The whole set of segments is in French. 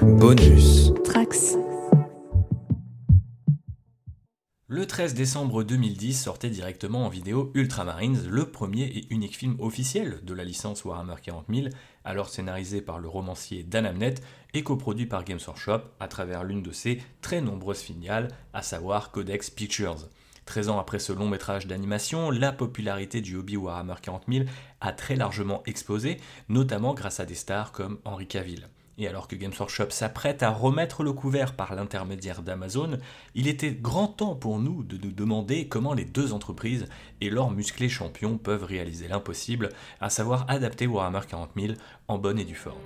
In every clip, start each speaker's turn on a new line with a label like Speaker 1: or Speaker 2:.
Speaker 1: Bonus.
Speaker 2: Trax.
Speaker 3: Le 13 décembre 2010 sortait directement en vidéo Ultramarines, le premier et unique film officiel de la licence Warhammer 40 000, alors scénarisé par le romancier Dan Amnett et coproduit par Games Workshop à travers l'une de ses très nombreuses filiales, à savoir Codex Pictures. 13 ans après ce long métrage d'animation, la popularité du hobby Warhammer 40 000 a très largement explosé, notamment grâce à des stars comme Henry Cavill. Et alors que Games Workshop s'apprête à remettre le couvert par l'intermédiaire d'Amazon, il était grand temps pour nous de nous demander comment les deux entreprises et leurs musclés champions peuvent réaliser l'impossible, à savoir adapter Warhammer 40 000 en bonne et due forme.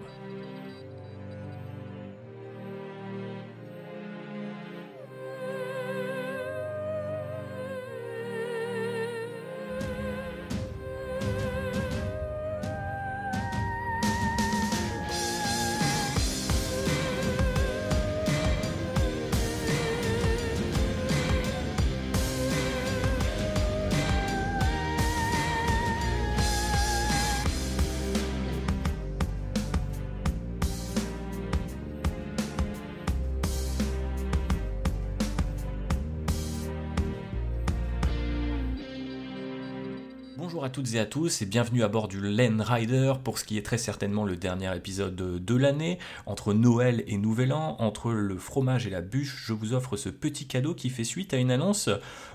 Speaker 3: À tous et bienvenue à bord du Len Rider pour ce qui est très certainement le dernier épisode de l'année. Entre Noël et Nouvel An, entre le fromage et la bûche, je vous offre ce petit cadeau qui fait suite à une annonce,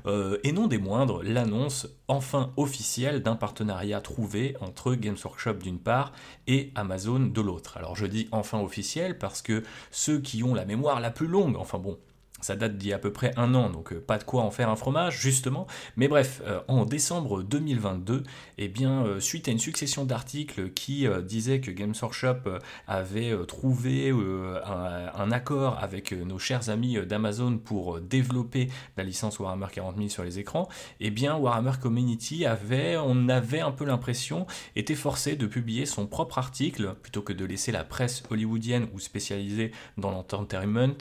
Speaker 3: euh, et non des moindres, l'annonce enfin officielle d'un partenariat trouvé entre Games Workshop d'une part et Amazon de l'autre. Alors je dis enfin officiel parce que ceux qui ont la mémoire la plus longue, enfin bon, ça date d'il y a à peu près un an, donc euh, pas de quoi en faire un fromage, justement. Mais bref, euh, en décembre 2022, eh bien, euh, suite à une succession d'articles qui disaient que Games Workshop avait trouvé un, accord avec nos chers amis d'Amazon pour développer la licence Warhammer 40 000 sur les écrans, eh bien, Warhammer Community avait, on avait un peu l'impression, été forcé de publier son propre article, plutôt que de laisser la presse hollywoodienne ou spécialisée dans l'entertainment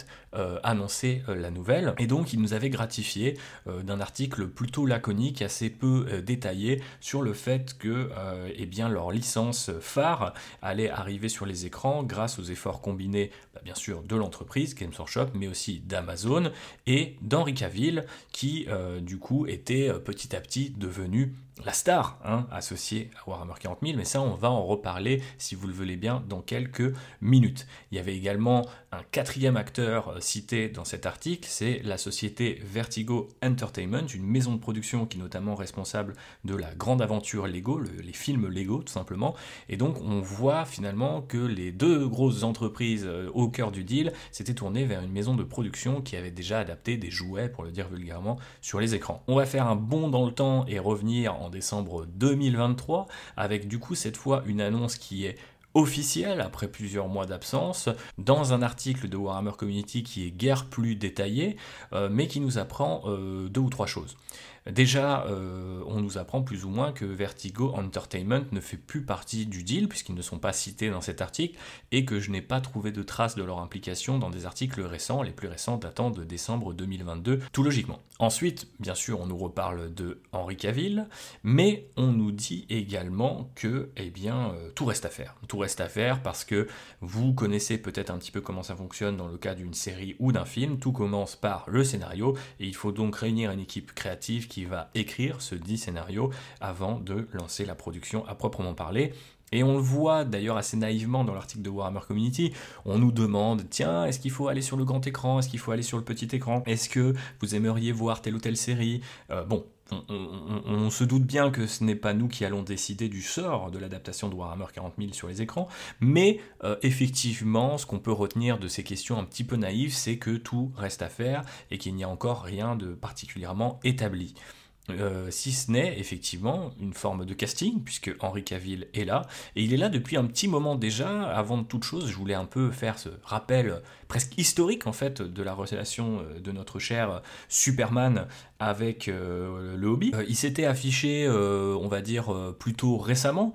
Speaker 3: annoncer la nouvelle. Et donc il nous avait gratifié euh, d'un article plutôt laconique, assez peu euh, détaillé, sur le fait que eh bien, leur licence phare allait arriver sur les écrans grâce aux efforts combinés, bah, bien sûr, de l'entreprise Games Workshop, mais aussi d'Amazon et d'Henri Cavill, qui du coup était petit à petit devenu la star hein, associée à Warhammer 40 000, mais ça on va en reparler si vous le voulez bien dans quelques minutes. Il y avait également un quatrième acteur euh, cité dans cet article, c'est la société Vertigo Entertainment, une maison de production qui est notamment responsable de la grande aventure Lego, les films Lego tout simplement, et donc on voit finalement que les deux grosses entreprises euh, au cœur du deal s'étaient tournées vers une maison de production qui avait déjà adapté des jouets, pour le dire vulgairement, sur les écrans. On va faire un bond dans le temps et revenir en décembre 2023, avec du coup cette fois une annonce qui est officielle après plusieurs mois d'absence, dans un article de Warhammer Community qui est guère plus détaillé, euh, mais qui nous apprend euh, deux ou trois choses. Déjà, euh, on nous apprend plus ou moins que Vertigo Entertainment ne fait plus partie du deal, puisqu'ils ne sont pas cités dans cet article, et que je n'ai pas trouvé de traces de leur implication dans des articles récents, les plus récents datant de décembre 2022, tout logiquement. Ensuite, bien sûr, on nous reparle de Henri Cavill, mais on nous dit également que, eh bien, euh, tout reste à faire. Tout reste à faire parce que vous connaissez peut-être un petit peu comment ça fonctionne dans le cas d'une série ou d'un film. Tout commence par le scénario, et il faut donc réunir une équipe créative qui qui va écrire ce dit scénario avant de lancer la production à proprement parler. Et on le voit d'ailleurs assez naïvement dans l'article de Warhammer Community, on nous demande, tiens, est-ce qu'il faut aller sur le grand écran, est-ce qu'il faut aller sur le petit écran, est-ce que vous aimeriez voir telle ou telle série? Euh, Bon, on, se doute bien que ce n'est pas nous qui allons décider du sort de l'adaptation de Warhammer 40 000 sur les écrans, mais euh, effectivement, ce qu'on peut retenir de ces questions un petit peu naïves, c'est que tout reste à faire et qu'il n'y a encore rien de particulièrement établi. Euh, si ce n'est effectivement une forme de casting, puisque Henri Cavill est là, et il est là depuis un petit moment déjà. Avant toute chose, je voulais un peu faire ce rappel presque historique en fait de la relation euh, de notre cher Superman avec euh, le hobby. il s'était affiché, on va dire, plutôt récemment,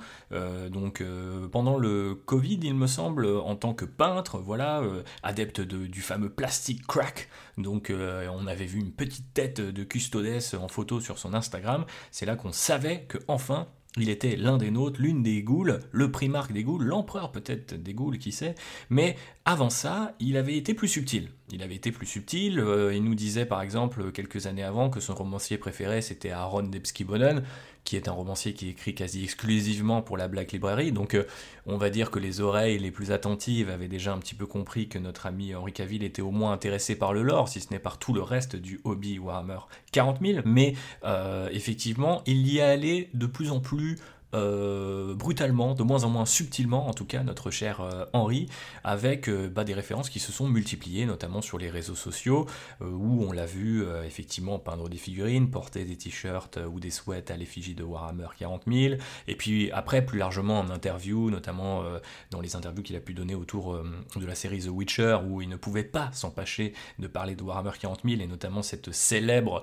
Speaker 3: donc pendant le Covid, il me semble, en tant que peintre, voilà, adepte du fameux plastic crack. Donc on avait vu une petite tête de Custodes en photo sur son Instagram, c'est là qu'on savait que enfin il était l'un des nôtres, l'une des Ghouls, le primarque des Ghouls, l'empereur peut-être des Ghouls, qui sait. Mais avant ça, il avait été plus subtil. Il avait été plus subtil. Euh, il nous disait par exemple quelques années avant que son romancier préféré c'était Aaron Debski-Bonnen, qui est un romancier qui écrit quasi exclusivement pour la Black Library. Donc euh, on va dire que les oreilles les plus attentives avaient déjà un petit peu compris que notre ami Henri Cavill était au moins intéressé par le lore, si ce n'est par tout le reste du hobby Warhammer 40 000. Mais euh, effectivement, il y est allé de plus en plus euh, brutalement, de moins en moins subtilement en tout cas, notre cher euh, Henri, avec euh, bah, des références qui se sont multipliées, notamment sur les réseaux sociaux, où on l'a vu effectivement peindre des figurines, porter des t-shirts ou des sweats à l'effigie de Warhammer 40 000, et puis après plus largement en interview, notamment dans les interviews qu'il a pu donner autour de la série The Witcher, où il ne pouvait pas s'empêcher de parler de Warhammer 40 000, et notamment cette célèbre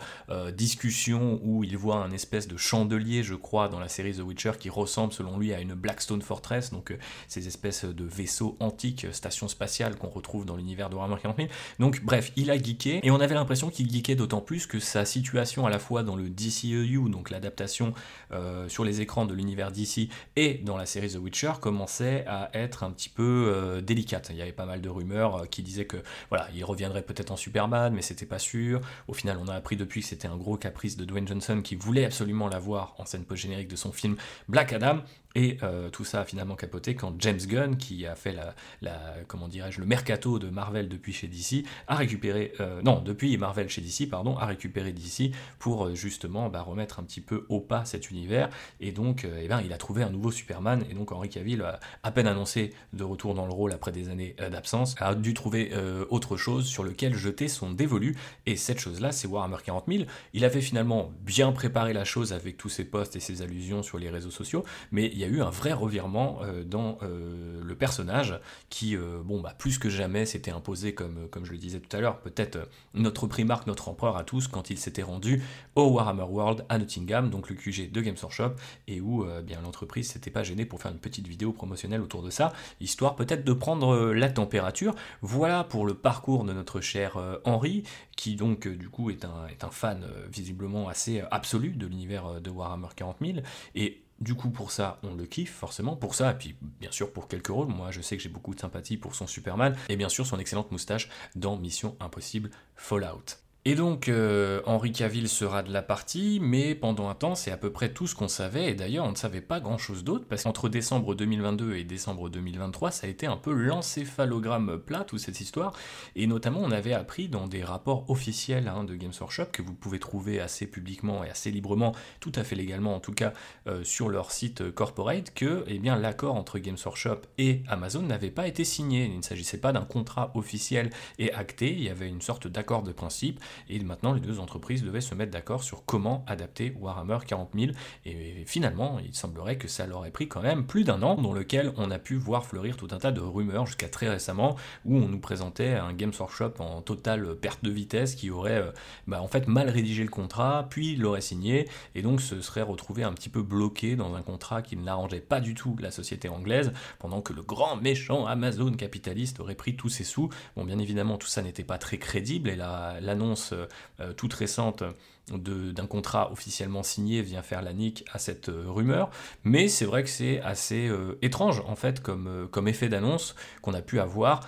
Speaker 3: discussion où il voit un espèce de chandelier, je crois, dans la série The Witcher, qui ressemble selon lui à une Blackstone Fortress, donc euh, ces espèces de vaisseaux antiques, euh, stations spatiales qu'on retrouve dans l'univers de Warhammer 40 000. Donc bref, il a geeké, et on avait l'impression qu'il geekait d'autant plus que sa situation à la fois dans le DCEU, donc l'adaptation euh, sur les écrans de l'univers DC, et dans la série The Witcher, commençait à être un petit peu délicate. Il y avait pas mal de rumeurs qui disaient que voilà, il reviendrait peut-être en Superman, mais c'était pas sûr. Au final, on a appris depuis que c'était un gros caprice de Dwayne Johnson qui voulait absolument l'avoir en scène post-générique de son film Black Adam. Et euh, tout ça a finalement capoté quand James Gunn, qui a fait la, comment dirais-je, le mercato de Marvel depuis chez DC, a récupéré, euh, non, depuis Marvel chez DC, pardon, a récupéré DC pour euh, justement bah, remettre un petit peu au pas cet univers. Et donc, eh ben, il a trouvé un nouveau Superman. Et donc, Henry Cavill, à peine annoncé de retour dans le rôle après des années d'absence, a dû trouver autre chose sur lequel jeter son dévolu. Et cette chose-là, c'est Warhammer 40 000. Il avait finalement bien préparé la chose avec tous ses posts et ses allusions sur les réseaux sociaux, mais il y a eu un vrai revirement euh, dans euh, le personnage qui, euh, bon, bah, plus que jamais s'était imposé, comme, je le disais tout à l'heure, peut-être notre primarque, notre empereur à tous, quand il s'était rendu au Warhammer World à Nottingham, donc le QG de Games Workshop, et où bien l'entreprise s'était pas gênée pour faire une petite vidéo promotionnelle autour de ça, histoire peut-être de prendre la température. Voilà pour le parcours de notre cher Henri, qui donc du coup est un, est un fan visiblement assez absolu de l'univers de Warhammer 40 000, et du coup, pour ça, on le kiffe forcément, pour ça, et puis bien sûr pour quelques rôles. Moi, je sais que j'ai beaucoup de sympathie pour son Superman, et bien sûr son excellente moustache dans Mission Impossible Fallout. Et donc, euh, Henri Cavill sera de la partie, mais pendant un temps, c'est à peu près tout ce qu'on savait, et d'ailleurs, on ne savait pas grand-chose d'autre, parce qu'entre décembre 2022 et décembre 2023, ça a été un peu l'encéphalogramme plat, toute cette histoire, et notamment, on avait appris dans des rapports officiels hein, de Games Workshop, que vous pouvez trouver assez publiquement et assez librement, tout à fait légalement en tout cas, euh, sur leur site corporate, que eh bien, l'accord entre Games Workshop et Amazon n'avait pas été signé. Il ne s'agissait pas d'un contrat officiel et acté, il y avait une sorte d'accord de principe, et maintenant, les deux entreprises devaient se mettre d'accord sur comment adapter Warhammer 40 000. Et finalement, il semblerait que ça leur ait pris quand même plus d'un an, dans lequel on a pu voir fleurir tout un tas de rumeurs jusqu'à très récemment, où on nous présentait un Games Workshop en totale perte de vitesse qui aurait euh, bah, en fait mal rédigé le contrat, puis l'aurait signé, et donc se serait retrouvé un petit peu bloqué dans un contrat qui ne l'arrangeait pas du tout la société anglaise, pendant que le grand méchant Amazon capitaliste aurait pris tous ses sous. Bon, bien évidemment, tout ça n'était pas très crédible, et l'annonce euh, toute récente d'un contrat officiellement signé vient faire la nique à cette euh, rumeur, mais c'est vrai que c'est assez euh, étrange en fait comme, euh, comme effet d'annonce qu'on a pu avoir.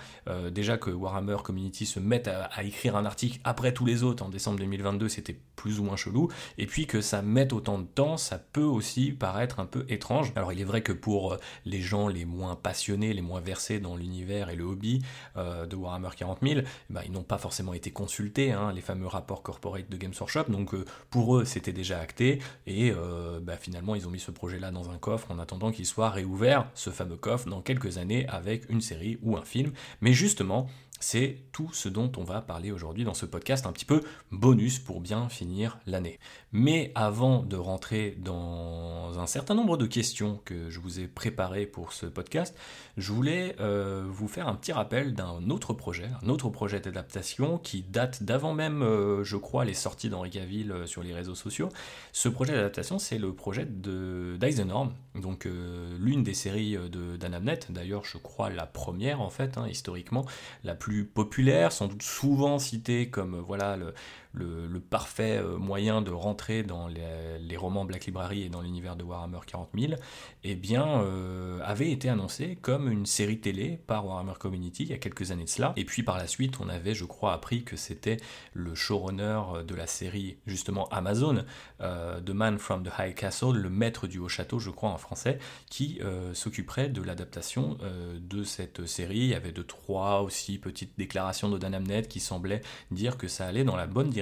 Speaker 3: déjà que Warhammer Community se mette à, écrire un article après tous les autres en décembre 2022, c'était plus ou moins chelou, et puis que ça mette autant de temps, ça peut aussi paraître un peu étrange. Alors il est vrai que pour les gens les moins passionnés, les moins versés dans l'univers et le hobby de Warhammer 40 000, eh ben, ils n'ont pas forcément été consultés, hein, les fameux rapports corporate de Games Workshop, donc pour eux c'était déjà acté et euh, bah, finalement ils ont mis ce projet là dans un coffre en attendant qu'il soit réouvert, ce fameux coffre, dans quelques années avec une série ou un film. Mais justement, c'est tout ce dont on va parler aujourd'hui dans ce podcast, un petit peu bonus pour bien finir l'année. Mais avant de rentrer dans un certain nombre de questions que je vous ai préparées pour ce podcast, je voulais euh, vous faire un petit rappel d'un autre projet, un autre projet d'adaptation qui date d'avant même, euh, je crois, les sorties d'Henri Cavill euh, sur les réseaux sociaux. Ce projet d'adaptation, c'est le projet d'Eisenhorn, donc l'une des séries d'Anamnet, d'ailleurs je crois la première en fait, hein, historiquement, la plus plus populaires, sans doute souvent cités comme voilà le, le, parfait euh, moyen de rentrer dans les, romans Black Library et dans l'univers de Warhammer 40 000, eh bien, euh, avait été annoncé comme une série télé par Warhammer Community il y a quelques années de cela. Et puis par la suite, on avait, je crois, appris que c'était le showrunner de la série, justement Amazon, euh, The Man from the High Castle, le maître du haut château, je crois en français, qui s'occuperait de l'adaptation de cette série. Il y avait deux, trois aussi petites déclarations de Dan Amnett qui semblaient dire que ça allait dans la bonne direction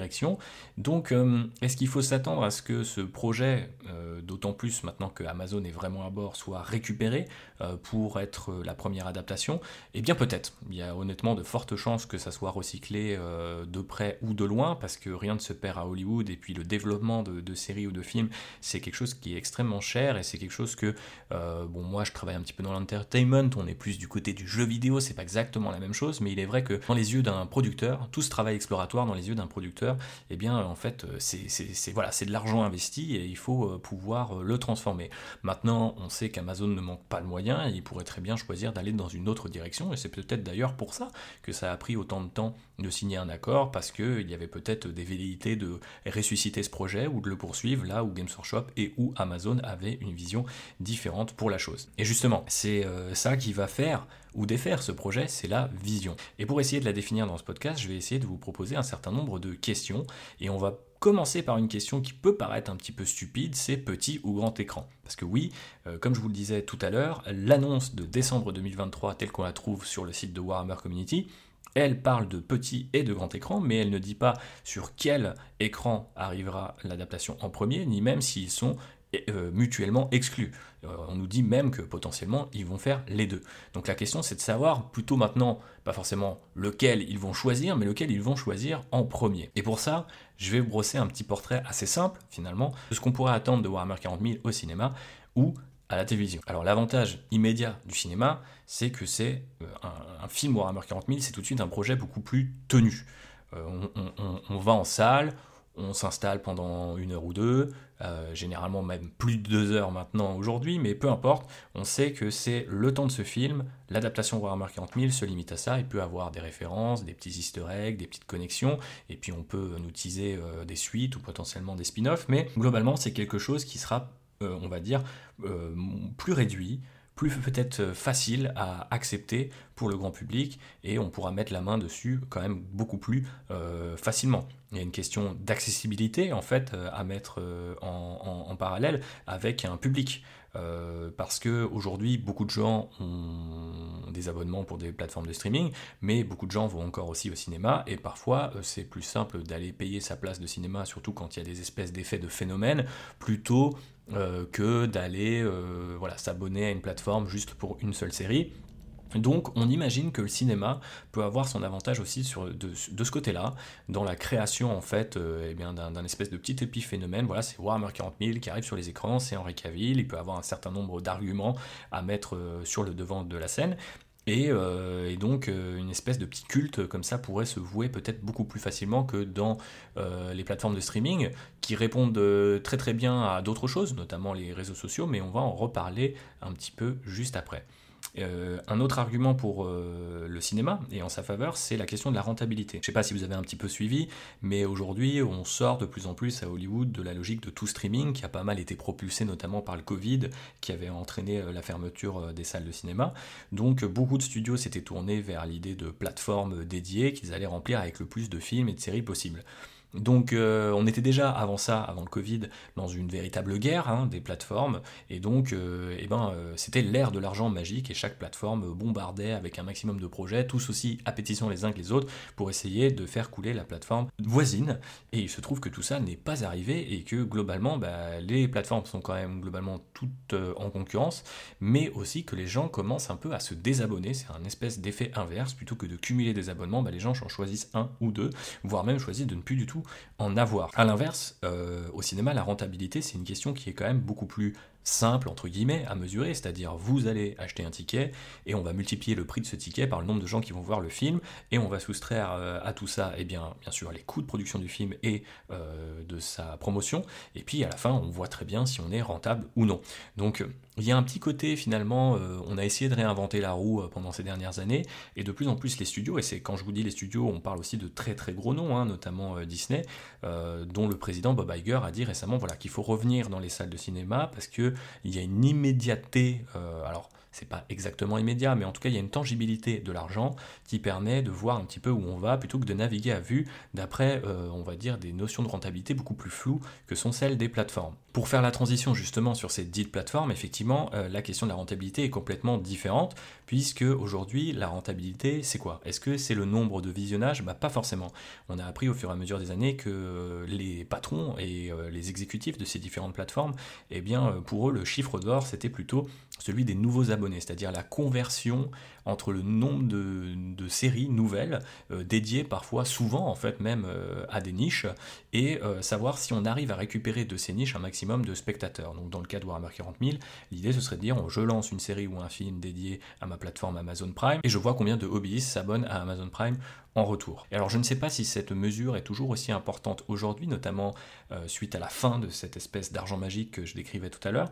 Speaker 3: donc, euh, est-ce qu'il faut s'attendre à ce que ce projet, euh, d'autant plus maintenant que Amazon est vraiment à bord, soit récupéré euh, pour être la première adaptation? Eh bien, peut-être. Il y a honnêtement de fortes chances que ça soit recyclé de près ou de loin, parce que rien ne se perd à Hollywood, et puis le développement de, séries ou de films, c'est quelque chose qui est extrêmement cher, et c'est quelque chose que, bon, moi je travaille un petit peu dans l'entertainment, on est plus du côté du jeu vidéo, c'est pas exactement la même chose, mais il est vrai que dans les yeux d'un producteur, tout ce travail exploratoire dans les yeux d'un producteur, eh bien en fait euh, c'est voilà, de l'argent investi et il faut euh, pouvoir euh, le transformer. Maintenant, on sait qu'Amazon ne manque pas de moyens et il pourrait très bien choisir d'aller dans une autre direction et c'est peut-être d'ailleurs pour ça que ça a pris autant de temps de signer un accord parce qu'il y avait peut-être des velléités de ressusciter ce projet ou de le poursuivre là où Games Workshop et où Amazon avaient une vision différente pour la chose. Et justement, c'est ça qui va faire ou défaire ce projet, c'est la vision. Et pour essayer de la définir dans ce podcast, je vais essayer de vous proposer un certain nombre de questions et on va commencer par une question qui peut paraître un petit peu stupide, c'est petit ou grand écran. Parce que oui, euh, comme je vous le disais tout à l'heure, l'annonce de décembre 2023 telle qu'on la trouve sur le site de Warhammer Community, elle parle de petit et de grand écran, mais elle ne dit pas sur quel écran arrivera l'adaptation en premier, ni même s'ils sont mutuellement exclus. Euh, on nous dit même que potentiellement ils vont faire les deux. Donc la question c'est de savoir plutôt maintenant, pas forcément lequel ils vont choisir, mais lequel ils vont choisir en premier. Et pour ça, je vais brosser un petit portrait assez simple finalement de ce qu'on pourrait attendre de Warhammer 40 000 au cinéma ou à la télévision. Alors l'avantage immédiat du cinéma, c'est que c'est euh, un, film Warhammer 40 000, c'est tout de suite un projet beaucoup plus tenu. on va en salle, on s'installe pendant une heure ou deux, euh, généralement même plus de deux heures maintenant aujourd'hui, mais peu importe, on sait que c'est le temps de ce film, l'adaptation Warhammer 40 000 se limite à ça, il peut avoir des références, des petits easter eggs, des petites connexions, et puis on peut nous teaser euh, des suites ou potentiellement des spin-offs, mais globalement c'est quelque chose qui sera, euh, on va dire, plus réduit, plus peut-être euh, facile à accepter pour le grand public et on pourra mettre la main dessus quand même beaucoup plus euh, facilement. Il y a une question d'accessibilité en fait euh, à mettre en, parallèle avec un public. parce que aujourd'hui beaucoup de gens ont des abonnements pour des plateformes de streaming, mais beaucoup de gens vont encore aussi au cinéma et parfois c'est plus simple d'aller payer sa place de cinéma, surtout quand il y a des espèces d'effets de phénomènes, plutôt euh, que d'aller euh, voilà, s'abonner à une plateforme juste pour une seule série. Donc on imagine que le cinéma peut avoir son avantage aussi de, ce côté-là, dans la création en fait euh, eh d'un, espèce de petit épiphénomène. Voilà, c'est Warhammer 40 000 qui arrive sur les écrans, c'est Henri Cavill, il peut avoir un certain nombre d'arguments à mettre sur le devant de la scène. Euh, et, donc euh, une espèce de petit culte comme ça pourrait se vouer peut-être beaucoup plus facilement que dans euh, les plateformes de streaming qui répondent très très bien à d'autres choses, notamment les réseaux sociaux, mais on va en reparler un petit peu juste après. Euh, un autre argument pour euh, le cinéma et en sa faveur, c'est la question de la rentabilité. Je ne sais pas si vous avez un petit peu suivi, mais aujourd'hui, on sort de plus en plus à Hollywood de la logique de tout streaming qui a pas mal été propulsé notamment par le Covid, qui avait entraîné euh, la fermeture des salles de cinéma. Donc, beaucoup de studios s'étaient tournés vers l'idée de plateformes dédiées qu'ils allaient remplir avec le plus de films et de séries possibles. Donc euh, on était déjà avant ça, avant le Covid, dans une véritable guerre hein, des plateformes, et donc euh, eh ben, euh, c'était l'ère de l'argent magique, et chaque plateforme bombardait avec un maximum de projets, tous aussi appétissants les uns que les autres, pour essayer de faire couler la plateforme voisine, et il se trouve que tout ça n'est pas arrivé, et que globalement, bah, les plateformes sont quand même globalement toutes en concurrence, mais aussi que les gens commencent un peu à se désabonner, c'est un espèce d'effet inverse, plutôt que de cumuler des abonnements, bah, les gens en choisissent un ou deux, voire même choisissent de ne plus du tout en avoir. A l'inverse, euh, au cinéma, la rentabilité, c'est une question qui est quand même beaucoup plus simple, entre guillemets, à mesurer, c'est-à-dire vous allez acheter un ticket et on va multiplier le prix de ce ticket par le nombre de gens qui vont voir le film et on va soustraire euh, à tout ça, et eh bien, bien sûr, les coûts de production du film et euh, de sa promotion, et puis à la fin, on voit très bien si on est rentable ou non. Donc, il y a un petit côté finalement, euh, on a essayé de réinventer la roue pendant ces dernières années, et de plus en plus les studios, et c'est quand je vous dis les studios, on parle aussi de très très gros noms, hein, notamment Disney, dont le président Bob Iger a dit récemment voilà, qu'il faut revenir dans les salles de cinéma parce qu'il y a une immédiateté, alors c'est pas exactement immédiat, mais en tout cas il y a une tangibilité de l'argent qui permet de voir un petit peu où on va plutôt que de naviguer à vue d'après, euh, on va dire, des notions de rentabilité beaucoup plus floues que sont celles des plateformes. Pour faire la transition justement sur ces dites plateformes, effectivement, euh, la question de la rentabilité est complètement différente, puisque aujourd'hui, la rentabilité, c'est quoi? Est-ce que c'est le nombre de visionnages? Bah, Pas forcément. On a appris au fur et à mesure des années que les patrons et euh, les exécutifs de ces différentes plateformes, eh bien, pour eux, le chiffre d'or, c'était plutôt celui des nouveaux abonnés, c'est-à-dire la conversion entre le nombre de, séries nouvelles euh, dédiées parfois, souvent en fait même euh, à des niches, et euh, savoir si on arrive à récupérer de ces niches un maximum de spectateurs. Donc dans le cas de Warhammer 40 000, l'idée ce serait de dire je lance une série ou un film dédié à ma plateforme Amazon Prime, et je vois combien de hobbyistes s'abonnent à Amazon Prime en retour. Et alors je ne sais pas si cette mesure est toujours aussi importante aujourd'hui, notamment suite à la fin de cette espèce d'argent magique que je décrivais tout à l'heure.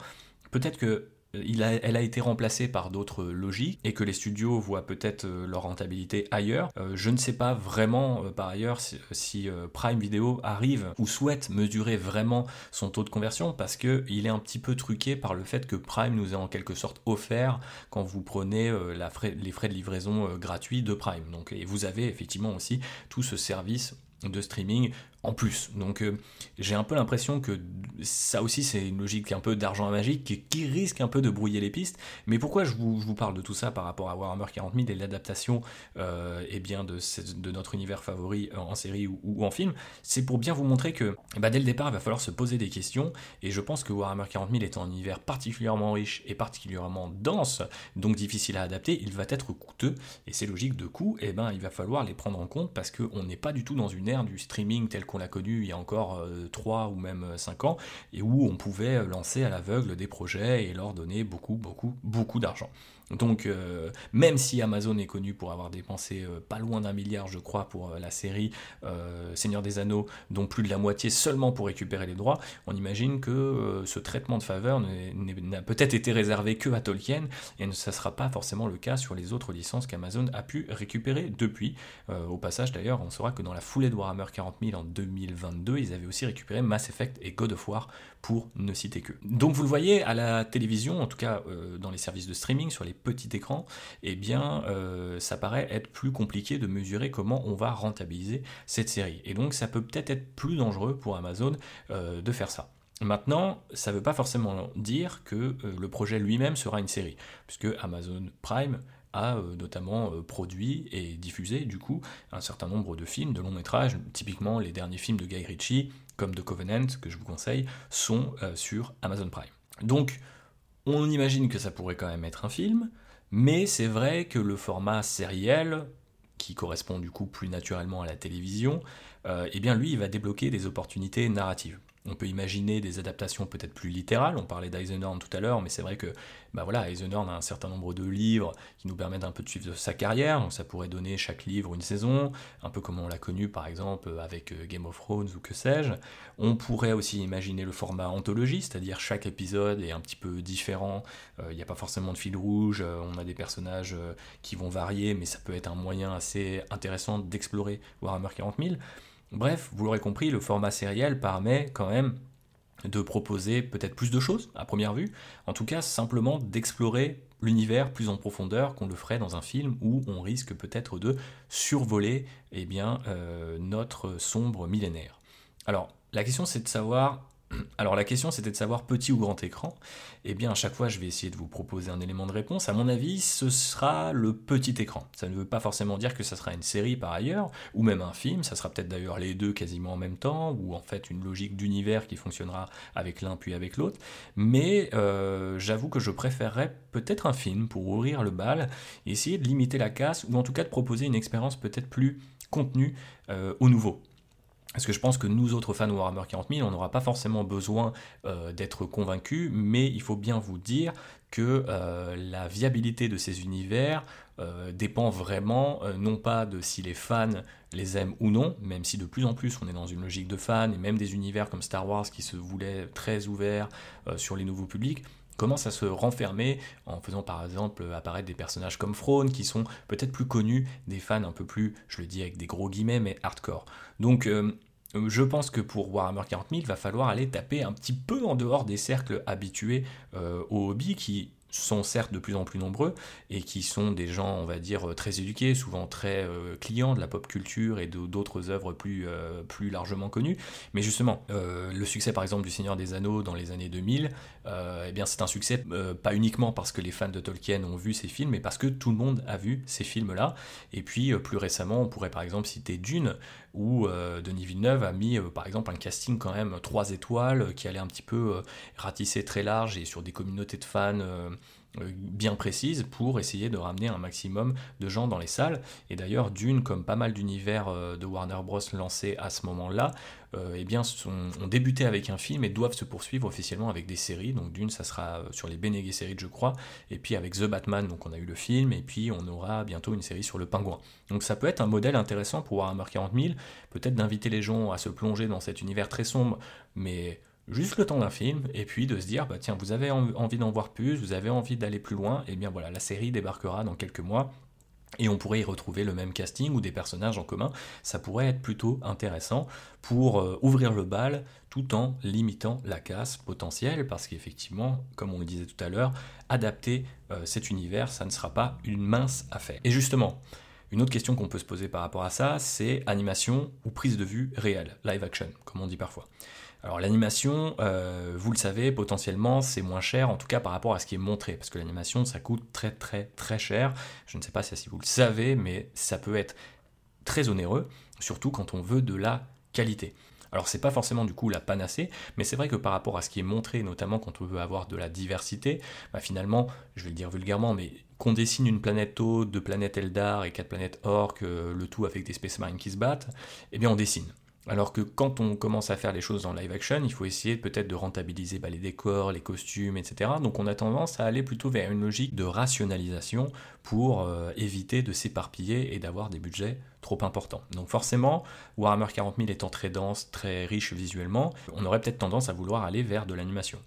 Speaker 3: Peut-être que elle a été remplacée par d'autres logiques et que les studios voient peut-être euh, leur rentabilité ailleurs. Euh, je ne sais pas vraiment euh, par ailleurs si, Prime Video arrive ou souhaite mesurer vraiment son taux de conversion parce qu'il est un petit peu truqué par le fait que Prime nous a en quelque sorte offert quand vous prenez les frais de livraison gratuits de Prime. Donc, et vous avez effectivement aussi tout ce service de streaming en plus. Donc euh, j'ai un peu l'impression que ça aussi c'est une logique un peu d'argent magique qui, risque un peu de brouiller les pistes. Mais pourquoi je vous, parle de tout ça par rapport à Warhammer 40 000 et l'adaptation euh, eh bien de, notre univers favori en série ou, en film? C'est pour bien vous montrer que ben, dès le départ il va falloir se poser des questions. Et je pense que Warhammer 40 000 étant un univers particulièrement riche et particulièrement dense, donc difficile à adapter, il va être coûteux. Et c'est logique de coût, eh ben il va falloir les prendre en compte parce qu'on n'est pas du tout dans une du streaming tel qu'on l'a connu il y a encore 3 euh, ou même 5 ans, et où on pouvait lancer à l'aveugle des projets et leur donner beaucoup, beaucoup, beaucoup d'argent. Donc, euh, même si Amazon est connu pour avoir dépensé euh, pas loin d'un milliard, je crois, pour euh, la série Seigneur des Anneaux, dont plus de la moitié seulement pour récupérer les droits, on imagine que ce traitement de faveur n'a peut-être été réservé que à Tolkien, et ça ne sera pas forcément le cas sur les autres licences qu'Amazon a pu récupérer depuis. au passage, d'ailleurs, on saura que dans la foulée de Warhammer 40 000 en 2022, ils avaient aussi récupéré Mass Effect et God of War, pour ne citer que. Donc, vous le voyez, à la télévision, en tout cas dans les services de streaming, sur les petit écran, eh bien, euh, ça paraît être plus compliqué de mesurer comment on va rentabiliser cette série. Et donc, ça peut peut-être être plus dangereux pour Amazon euh, de faire ça. Maintenant, ça ne veut pas forcément dire que euh, le projet lui-même sera une série, puisque Amazon Prime a notamment produit et diffusé du coup un certain nombre de films, de longs métrages, typiquement les derniers films de Guy Ritchie, comme The Covenant, que je vous conseille, sont sur Amazon Prime. Donc, on imagine que ça pourrait quand même être un film, mais c'est vrai que le format sériel, qui correspond du coup plus naturellement à la télévision, euh, eh bien lui, il va débloquer des opportunités narratives. On peut imaginer des adaptations peut-être plus littérales. On parlait d'Eisenhorn tout à l'heure, mais c'est vrai que bah voilà, Eisenhorn a un certain nombre de livres qui nous permettent un peu de suivre sa carrière. Donc ça pourrait donner chaque livre une saison, un peu comme on l'a connu par exemple avec euh, Game of Thrones ou que sais-je. On pourrait aussi imaginer le format anthologie, c'est-à-dire chaque épisode est un petit peu différent. Euh, il n'y a pas forcément de fil rouge. Euh, on a des personnages qui vont varier, mais ça peut être un moyen assez intéressant d'explorer Warhammer 40 000. Bref, vous l'aurez compris, le format sériel permet quand même de proposer peut-être plus de choses à première vue, en tout cas simplement d'explorer l'univers plus en profondeur qu'on le ferait dans un film où on risque peut-être de survoler eh bien, euh, notre sombre millénaire. Alors la question c'est de savoir alors la question c'était de savoir petit ou grand écran. Eh bien à chaque fois je vais essayer de vous proposer un élément de réponse. À mon avis ce sera le petit écran. Ça ne veut pas forcément dire que ça sera une série par ailleurs, ou même un film. Ça sera peut-être d'ailleurs les deux quasiment en même temps, ou en fait une logique d'univers qui fonctionnera avec l'un puis avec l'autre. Mais euh, j'avoue que je préférerais peut-être un film pour ouvrir le bal, essayer de limiter la casse, ou en tout cas de proposer une expérience peut-être plus contenue euh, au nouveau. Parce que je pense que nous autres fans de Warhammer 40 000, on n'aura pas forcément besoin euh, d'être convaincus, mais il faut bien vous dire que euh, la viabilité de ces univers euh, dépend vraiment non pas de si les fans les aiment ou non, même si de plus en plus on est dans une logique de fans, et même des univers comme Star Wars qui se voulaient très ouverts sur les nouveaux publics, commencent à se renfermer en faisant par exemple apparaître des personnages comme Throne qui sont peut-être plus connus des fans un peu plus, je le dis avec des gros guillemets, mais hardcore. Donc je pense que pour Warhammer 40 000, il va falloir aller taper un petit peu en dehors des cercles habitués euh, au hobby qui sont certes de plus en plus nombreux et qui sont des gens, on va dire, très éduqués, souvent très euh, clients de la pop culture et d'autres œuvres plus, euh, largement connues. Mais justement, euh, le succès par exemple du Seigneur des Anneaux dans les années 2000, eh bien c'est un succès pas uniquement parce que les fans de Tolkien ont vu ces films, mais parce que tout le monde a vu ces films-là. Et puis plus récemment, on pourrait par exemple citer Dune, où Denis Villeneuve a mis par exemple un casting quand même 3 étoiles qui allait un petit peu ratisser très large et sur des communautés de fans euh, bien précise pour essayer de ramener un maximum de gens dans les salles. Et d'ailleurs, Dune, comme pas mal d'univers euh, de Warner Bros. lancés à ce moment-là, euh, eh bien, ont débuté avec un film et doivent se poursuivre officiellement avec des séries. Donc Dune, ça sera sur les Bene séries, je crois. Et puis avec The Batman, donc on a eu le film, et puis on aura bientôt une série sur le pingouin. Donc ça peut être un modèle intéressant pour Warhammer 40 000, peut-être d'inviter les gens à se plonger dans cet univers très sombre, mais juste le temps d'un film, et puis de se dire, bah tiens, vous avez envie d'en voir plus, vous avez envie d'aller plus loin, et bien voilà, la série débarquera dans quelques mois. Et on pourrait y retrouver le même casting ou des personnages en commun. Ça pourrait être plutôt intéressant pour euh, ouvrir le bal tout en limitant la casse potentielle, parce qu'effectivement, comme on le disait tout à l'heure, adapter euh, cet univers, ça ne sera pas une mince affaire. Et justement, une autre question qu'on peut se poser par rapport à ça, c'est animation ou prise de vue réelle, live action, comme on dit parfois. Alors l'animation, euh, vous le savez, potentiellement c'est moins cher, en tout cas par rapport à ce qui est montré, parce que l'animation ça coûte très très très cher. Je ne sais pas si vous le savez, mais ça peut être très onéreux, surtout quand on veut de la qualité. Alors c'est pas forcément du coup la panacée, mais c'est vrai que par rapport à ce qui est montré, notamment quand on veut avoir de la diversité, bah, finalement, je vais le dire vulgairement, mais qu'on dessine une planète Tau, deux planètes Eldar et quatre planètes Orc, euh, le tout avec des Space Marines qui se battent, eh bien on dessine. Alors que quand on commence à faire les choses en live action, il faut essayer peut-être de rentabiliser bah, les décors, les costumes, etc. Donc on a tendance à aller plutôt vers une logique de rationalisation pour euh, éviter de s'éparpiller et d'avoir des budgets trop importants. Donc forcément, Warhammer 40 000 étant très dense, très riche visuellement, on aurait peut-être tendance à vouloir aller vers de l'animation.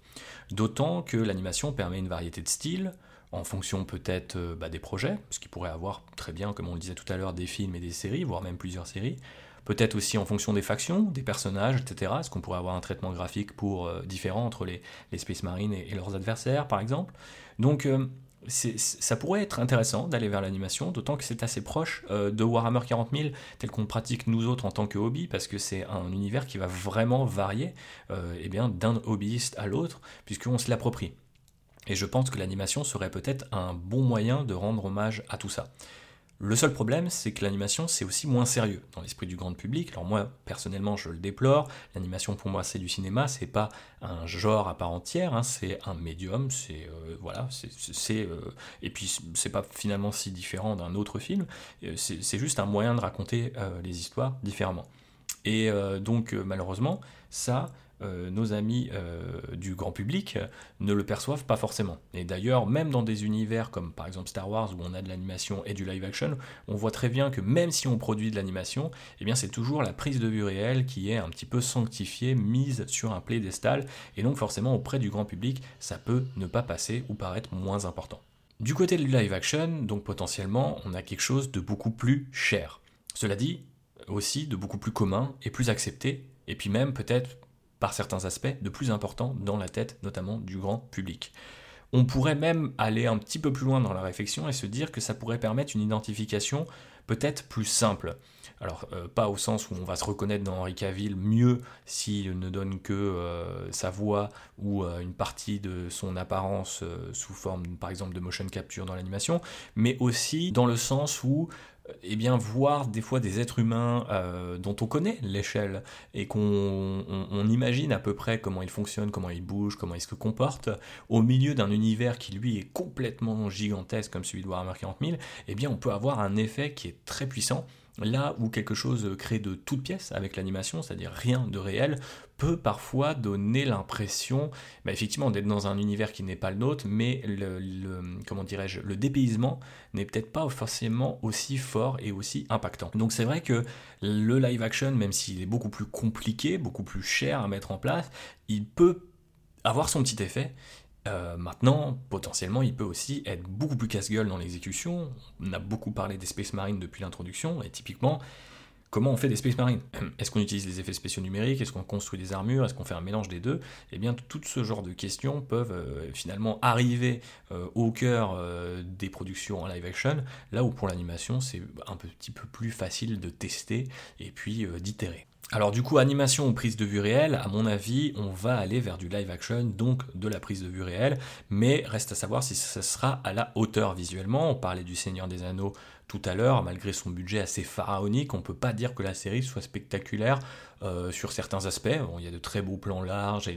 Speaker 3: D'autant que l'animation permet une variété de styles, en fonction peut-être euh, bah, des projets, ce qui pourrait avoir très bien, comme on le disait tout à l'heure, des films et des séries, voire même plusieurs séries peut-être aussi en fonction des factions, des personnages, etc. Est-ce qu'on pourrait avoir un traitement graphique pour euh, différent entre les, Space Marines et, leurs adversaires, par exemple? Donc, euh, ça pourrait être intéressant d'aller vers l'animation, d'autant que c'est assez proche euh, de Warhammer 40 000, tel qu'on pratique nous autres en tant que hobby, parce que c'est un univers qui va vraiment varier eh bien, d'un hobbyiste à l'autre, puisqu'on se l'approprie. Et je pense que l'animation serait peut-être un bon moyen de rendre hommage à tout ça. Le seul problème, c'est que l'animation, c'est aussi moins sérieux dans l'esprit du grand public. Alors moi, personnellement, je le déplore. L'animation, pour moi, c'est du cinéma. C'est pas un genre à part entière. Hein. c'est un médium. C'est euh, voilà. Euh, et puis c'est pas finalement si différent d'un autre film. Euh, c'est juste un moyen de raconter les histoires différemment. Et donc malheureusement, ça, nos amis euh, du grand public ne le perçoivent pas forcément. Et d'ailleurs, même dans des univers comme par exemple Star Wars où on a de l'animation et du live action, on voit très bien que même si on produit de l'animation, eh bien c'est toujours la prise de vue réelle qui est un petit peu sanctifiée, mise sur un piédestal, et donc forcément auprès du grand public, ça peut ne pas passer ou paraître moins important. Du côté du live action, donc potentiellement, on a quelque chose de beaucoup plus cher. Cela dit, aussi de beaucoup plus commun et plus accepté, et puis même peut-être par certains aspects, de plus important dans la tête notamment du grand public. On pourrait même aller un petit peu plus loin dans la réflexion et se dire que ça pourrait permettre une identification peut-être plus simple. Alors, euh, pas au sens où on va se reconnaître dans Henri Cavill mieux s'il ne donne que euh, sa voix ou euh, une partie de son apparence sous forme, par exemple, de motion capture dans l'animation, mais aussi dans le sens où eh bien, voir des fois des êtres humains euh, dont on connaît l'échelle et qu'on imagine à peu près comment ils fonctionnent, comment ils bougent, comment ils se comportent, au milieu d'un univers qui lui est complètement gigantesque comme celui de Warhammer 40 000, eh bien, on peut avoir un effet qui est très puissant Là où quelque chose créé de toute pièce avec l'animation, c'est-à-dire rien de réel, peut parfois donner l'impression, bah, effectivement, d'être dans un univers qui n'est pas le nôtre, mais comment dirais-je, le dépaysement n'est peut-être pas forcément aussi fort et aussi impactant. Donc c'est vrai que le live action, même s'il est beaucoup plus compliqué, beaucoup plus cher à mettre en place, il peut avoir son petit effet. Euh, maintenant, potentiellement, il peut aussi être beaucoup plus casse-gueule dans l'exécution. On a beaucoup parlé des Space Marines depuis l'introduction, et typiquement, comment on fait des Space Marines? Est-ce qu'on utilise des effets spéciaux numériques? Est-ce qu'on construit des armures? Est-ce qu'on fait un mélange des deux? Eh bien, tout ce genre de questions peuvent euh, finalement arriver euh, au cœur des productions en live action, là où pour l'animation, c'est un petit peu plus facile de tester et puis d'itérer. Alors du coup, animation ou prise de vue réelle, à mon avis, on va aller vers du live action, donc de la prise de vue réelle, mais reste à savoir si ça sera à la hauteur visuellement. On parlait du Seigneur des Anneaux tout à l'heure, malgré son budget assez pharaonique, on ne peut pas dire que la série soit spectaculaire euh, sur certains aspects. il y a de très beaux plans larges et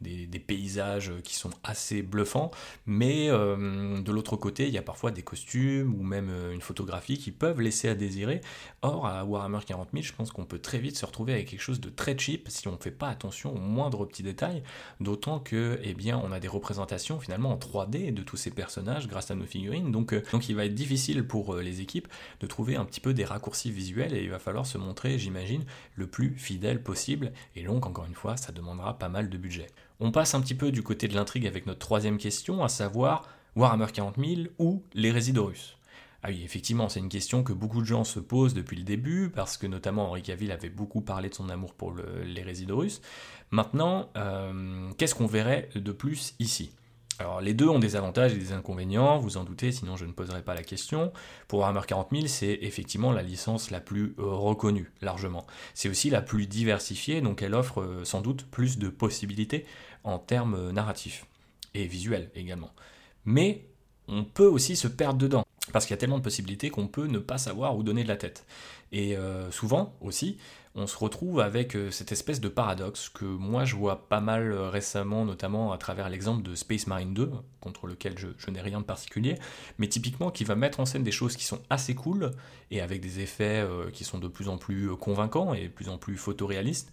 Speaker 3: des, paysages qui sont assez bluffants, mais euh, de l'autre côté, il y a parfois des costumes ou même euh, une photographie qui peuvent laisser à désirer. Or, à Warhammer 40 000, je pense qu'on peut très vite se retrouver avec quelque chose de très cheap si on ne fait pas attention aux moindres petits détails, d'autant que, eh bien, on a des représentations finalement en 3D de tous ces personnages grâce à nos figurines, donc, donc il va être difficile pour les de trouver un petit peu des raccourcis visuels et il va falloir se montrer, j'imagine, le plus fidèle possible. Et donc, encore une fois, ça demandera pas mal de budget. On passe un petit peu du côté de l'intrigue avec notre troisième question, à savoir Warhammer 40 000 ou les Résidorus. Ah oui, effectivement, c'est une question que beaucoup de gens se posent depuis le début, parce que notamment Henri Cavill avait beaucoup parlé de son amour pour les Résidorus. Maintenant, euh, qu'est-ce qu'on verrait de plus ici? Alors les deux ont des avantages et des inconvénients, vous en doutez, sinon je ne poserai pas la question. Pour Warhammer 40 000, c'est effectivement la licence la plus euh, reconnue, largement. C'est aussi la plus diversifiée, donc elle offre euh, sans doute plus de possibilités en termes euh, narratifs et visuels également. Mais on peut aussi se perdre dedans, parce qu'il y a tellement de possibilités qu'on peut ne pas savoir où donner de la tête. Et souvent aussi, on se retrouve avec euh, cette espèce de paradoxe que moi je vois pas mal euh, récemment, notamment à travers l'exemple de Space Marine 2, contre lequel je, n'ai rien de particulier, mais typiquement qui va mettre en scène des choses qui sont assez cool et avec des effets euh, qui sont de plus en plus convaincants et de plus en plus photoréalistes.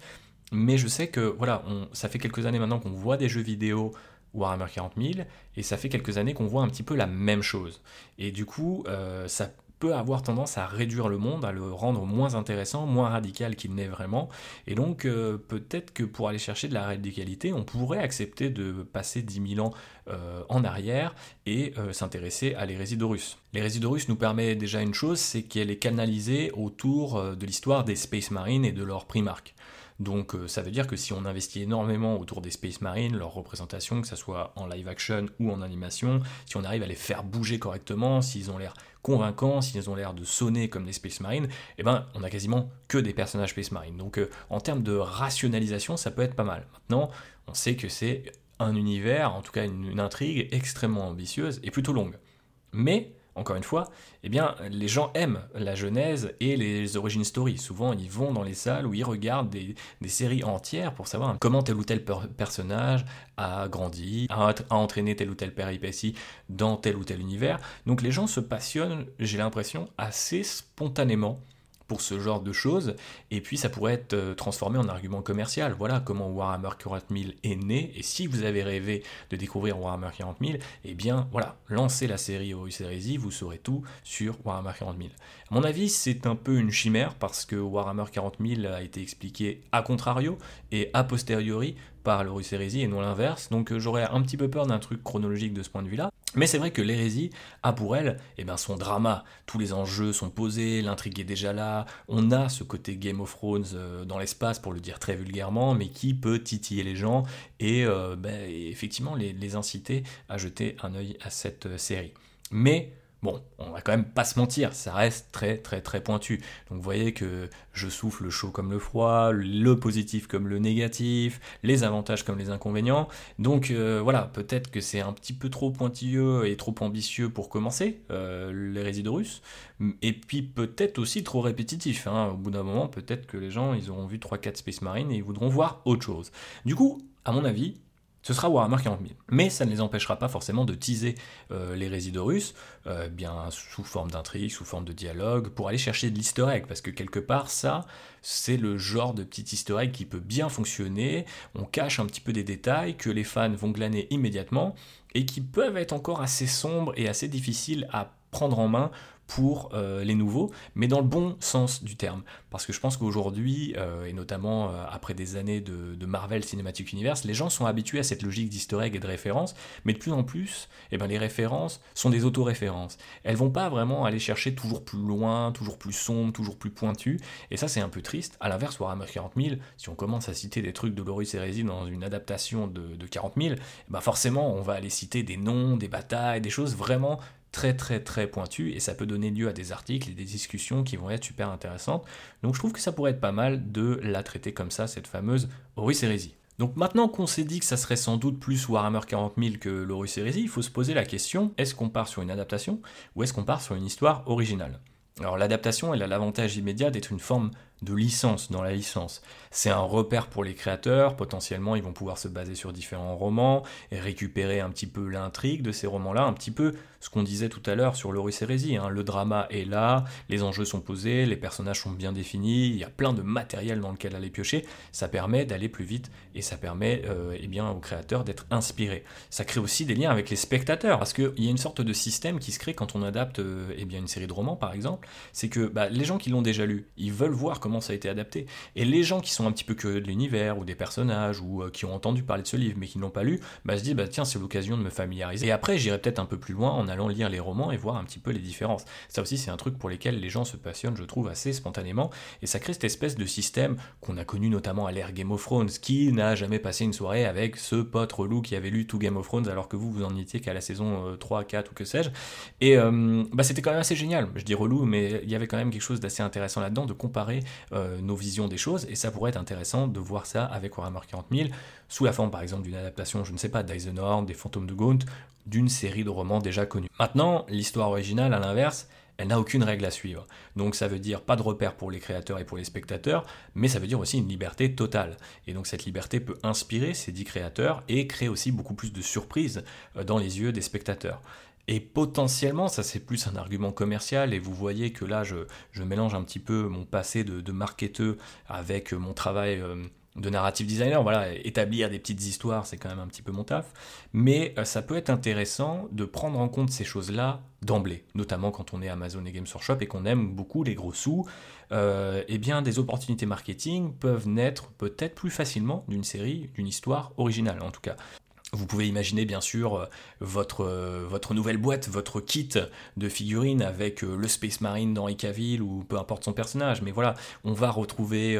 Speaker 3: Mais je sais que voilà, ça fait quelques années maintenant qu'on voit des jeux vidéo Warhammer 40 000 et ça fait quelques années qu'on voit un petit peu la même chose. Et du coup, ça peut avoir tendance à réduire le monde, à le rendre moins intéressant, moins radical qu'il n'est vraiment. Et donc euh, peut-être que pour aller chercher de la radicalité, on pourrait accepter de passer 10 000 ans euh, en arrière et euh, s'intéresser à l'hérésie Les russes nous permet déjà une chose, c'est qu'elle est canalisée autour de l'histoire des Space Marines et de leur primarque. Donc ça veut dire que si on investit énormément autour des Space Marines, leur représentation, que ce soit en live action ou en animation, si on arrive à les faire bouger correctement, s'ils ont l'air convaincants, s'ils ont l'air de sonner comme des Space Marines, eh ben, on a quasiment que des personnages Space Marines. Donc euh, en termes de rationalisation, ça peut être pas mal. Maintenant, on sait que c'est un univers, en tout cas une intrigue extrêmement ambitieuse et plutôt longue. Mais encore une fois, eh bien, les gens aiment la genèse et les origines story. Souvent, ils vont dans les salles où ils regardent des, séries entières pour savoir comment tel ou tel personnage a grandi, a, a, entraîné tel ou tel péripétie dans tel ou tel univers. Donc les gens se passionnent, j'ai l'impression, assez spontanément ce genre de choses, et puis ça pourrait être euh, transformé en argument commercial. Voilà comment Warhammer 40 000 est né, et si vous avez rêvé de découvrir Warhammer 40 000, eh bien voilà, lancez la série Horus Heresy, vous saurez tout sur Warhammer 40 000. À mon avis, c'est un peu une chimère, parce que Warhammer 40 000 a été expliqué a contrario, et a posteriori par l'Horus Heresy et non l'inverse, donc euh, j'aurais un petit peu peur d'un truc chronologique de ce point de vue-là. Mais c'est vrai que l'hérésie a pour elle eh ben, son drama. Tous les enjeux sont posés, l'intrigue est déjà là. On a ce côté Game of Thrones euh, dans l'espace, pour le dire très vulgairement, mais qui peut titiller les gens et euh, ben, effectivement les, les, inciter à jeter un œil à cette série. Mais Bon, on va quand même pas se mentir, ça reste très très très pointu. Donc vous voyez que je souffle le chaud comme le froid, le positif comme le négatif, les avantages comme les inconvénients. Donc euh, voilà, peut-être que c'est un petit peu trop pointilleux et trop ambitieux pour commencer, euh, les résidus russes, et puis peut-être aussi trop répétitif. Hein. Au bout d'un moment, peut-être que les gens, ils auront vu 3-4 Space Marines et ils voudront voir autre chose. Du coup, à mon avis, ce sera Warhammer 40 000. Mais ça ne les empêchera pas forcément de teaser euh, les résidus euh, bien sous forme d'intrigue, sous forme de dialogue, pour aller chercher de l'easter egg, parce que quelque part, ça, c'est le genre de petit easter egg qui peut bien fonctionner. On cache un petit peu des détails que les fans vont glaner immédiatement et qui peuvent être encore assez sombres et assez difficiles à prendre en main pour euh, les nouveaux, mais dans le bon sens du terme. Parce que je pense qu'aujourd'hui, euh, et notamment euh, après des années de, Marvel Cinematic Universe, les gens sont habitués à cette logique d'easter et de référence, mais de plus en plus, eh ben, les références sont des autoréférences. Elles vont pas vraiment aller chercher toujours plus loin, toujours plus sombre, toujours plus pointu, et ça c'est un peu triste. À l'inverse, Warhammer 40 000, si on commence à citer des trucs de Loris Hérésie dans une adaptation de, de 40 000, eh ben forcément on va aller citer des noms, des batailles, des choses vraiment très très très pointu et ça peut donner lieu à des articles et des discussions qui vont être super intéressantes. Donc je trouve que ça pourrait être pas mal de la traiter comme ça, cette fameuse Horus Hérésie. Donc maintenant qu'on s'est dit que ça serait sans doute plus Warhammer 40 000 que l'Horus Hérésie, il faut se poser la question, est-ce qu'on part sur une adaptation ou est-ce qu'on part sur une histoire originale? Alors l'adaptation, elle a l'avantage immédiat d'être une forme de licence dans la licence. C'est un repère pour les créateurs, potentiellement ils vont pouvoir se baser sur différents romans et récupérer un petit peu l'intrigue de ces romans-là, un petit peu ce qu'on disait tout à l'heure sur Loris Hérésie. Hein. Le drama est là, les enjeux sont posés, les personnages sont bien définis, il y a plein de matériel dans lequel aller piocher, ça permet d'aller plus vite et ça permet euh, eh bien, aux créateurs d'être inspirés. Ça crée aussi des liens avec les spectateurs, parce qu'il y a une sorte de système qui se crée quand on adapte euh, eh bien, une série de romans par exemple, c'est que bah, les gens qui l'ont déjà lu, ils veulent voir comment ça a été adapté. Et les gens qui sont un petit peu curieux de l'univers ou des personnages ou euh, qui ont entendu parler de ce livre mais qui n'ont pas lu, bah, se disent bah tiens c'est l'occasion de me familiariser. Et après j'irai peut-être un peu plus loin en allant lire les romans et voir un petit peu les différences. Ça aussi c'est un truc pour lesquels les gens se passionnent je trouve assez spontanément et ça crée cette espèce de système qu'on a connu notamment à l'ère Game of Thrones. Qui n'a jamais passé une soirée avec ce pote relou qui avait lu tout Game of Thrones alors que vous vous en étiez qu'à la saison 3, euh, 4 ou que sais-je. Et euh, bah, c'était quand même assez génial. Je dis relou mais il y avait quand même quelque chose d'assez intéressant là-dedans de comparer euh, nos visions des choses, et ça pourrait être intéressant de voir ça avec Warhammer 40 000, sous la forme par exemple d'une adaptation, je ne sais pas, d'Eisenhorn, des Fantômes de Gaunt, d'une série de romans déjà connus. Maintenant, l'histoire originale, à l'inverse, elle n'a aucune règle à suivre. Donc ça veut dire pas de repère pour les créateurs et pour les spectateurs, mais ça veut dire aussi une liberté totale. Et donc cette liberté peut inspirer ces dix créateurs et créer aussi beaucoup plus de surprises euh, dans les yeux des spectateurs. Et potentiellement, ça c'est plus un argument commercial, et vous voyez que là, je, mélange un petit peu mon passé de, de marketeur avec mon travail euh, de narrative designer. Voilà, établir des petites histoires, c'est quand même un petit peu mon taf. Mais euh, ça peut être intéressant de prendre en compte ces choses-là d'emblée, notamment quand on est Amazon et Games Workshop et qu'on aime beaucoup les gros sous. Euh, eh bien, des opportunités marketing peuvent naître peut-être plus facilement d'une série, d'une histoire originale en tout cas. Vous pouvez imaginer bien sûr euh, votre, euh, votre nouvelle boîte, votre kit de figurines avec euh, le Space Marine d'Henri Cavill ou peu importe son personnage, mais voilà, on va retrouver